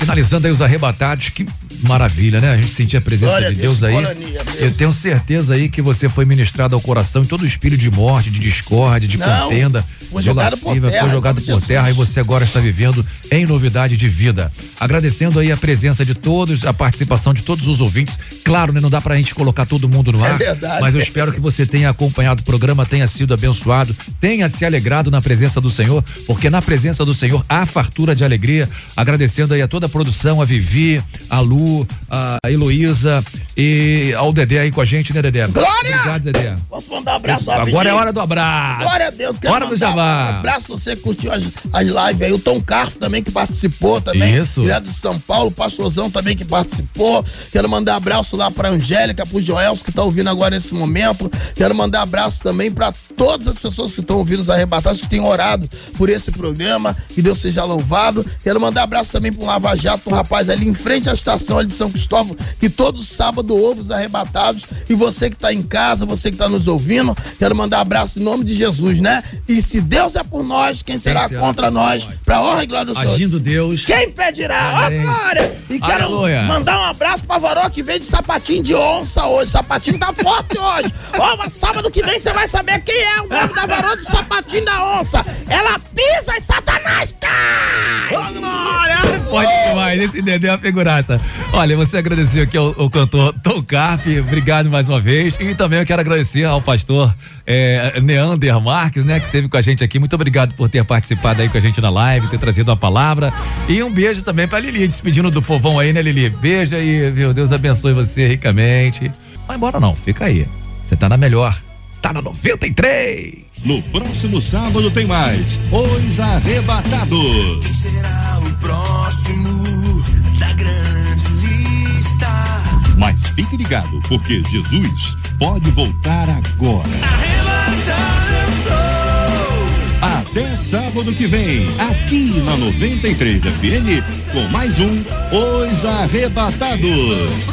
finalizando aí os arrebatados. Que maravilha, né? A gente sentir a presença Glória de Deus, Deus, aí. Eu tenho certeza aí que você foi ministrado ao coração em todo o espírito de morte, de discórdia, de Não, contenda, foi de jogado por lascívia, terra, foi jogado por terra e você agora está vivendo em novidade de vida. Agradecendo aí a presença de todos, a participação de todos os ouvintes. Claro, né? Não dá pra gente colocar todo mundo no É ar, verdade. mas eu espero que você tenha acompanhado o programa, tenha sido abençoado, tenha se alegrado na presença do Senhor, porque na presença do Senhor há fartura de alegria. Agradecendo aí a toda a produção, a Vivi, a Lu, a Heloísa e ao Dedé aí com a gente, né, Dedé? Glória! Obrigado, Dedé. Posso mandar um abraço agora é hora do abraço. Glória a Deus. Quero Hora do jabá. Um abraço você que curtiu as, as lives aí. O Tom Carf também que participou também. Isso. Direto de São Paulo. O Pastorzão também que participou. Quero mandar um abraço lá pra Angélica, pro Joels que tá ouvindo agora nesse momento. Quero mandar abraço também pra todas as pessoas que estão ouvindo os arrebatados, que têm orado por esse programa, que Deus seja louvado. Quero mandar abraço também para um Lava Jato, um rapaz ali em frente à estação de São Cristóvão, que todo sábado ouve os arrebatados. E você que está em casa, você que está nos ouvindo, quero mandar abraço em nome de Jesus, né? E se Deus é por nós, quem será será contra nós? Pra honra e glória do Senhor. Agindo Deus. Quem pedirá? Ó, glória! E quero Aleluia. mandar um abraço pra Varó que veio de sapatinho de onça hoje. Sapatinho tá forte hoje. Ó, mas sábado que vem você vai saber quem é o nome da Varó do sapatinho da onça. Ela pisa e Satanás cai! Ó, glória! Pode demais, esse Dedé é uma figuraça. Olha, você agradeceu aqui ao, ao cantor Tom Carf, obrigado mais uma vez. E também eu quero agradecer ao pastor eh, Neander Marques, né, que esteve com a gente aqui. Muito obrigado por ter participado aí com a gente na live, ter trazido uma palavra. E um beijo também pra Lili, despedindo do povão aí, né, Lili? Beijo aí, viu? Deus abençoe você ricamente. Vai embora não, fica aí. Você tá na melhor. Tá na 93. No próximo sábado tem mais Os Arrebatados. Será o próximo Mas fique ligado, porque Jesus pode voltar agora. Até sábado que vem, aqui na 93 FM, com mais um Os Arrebatados.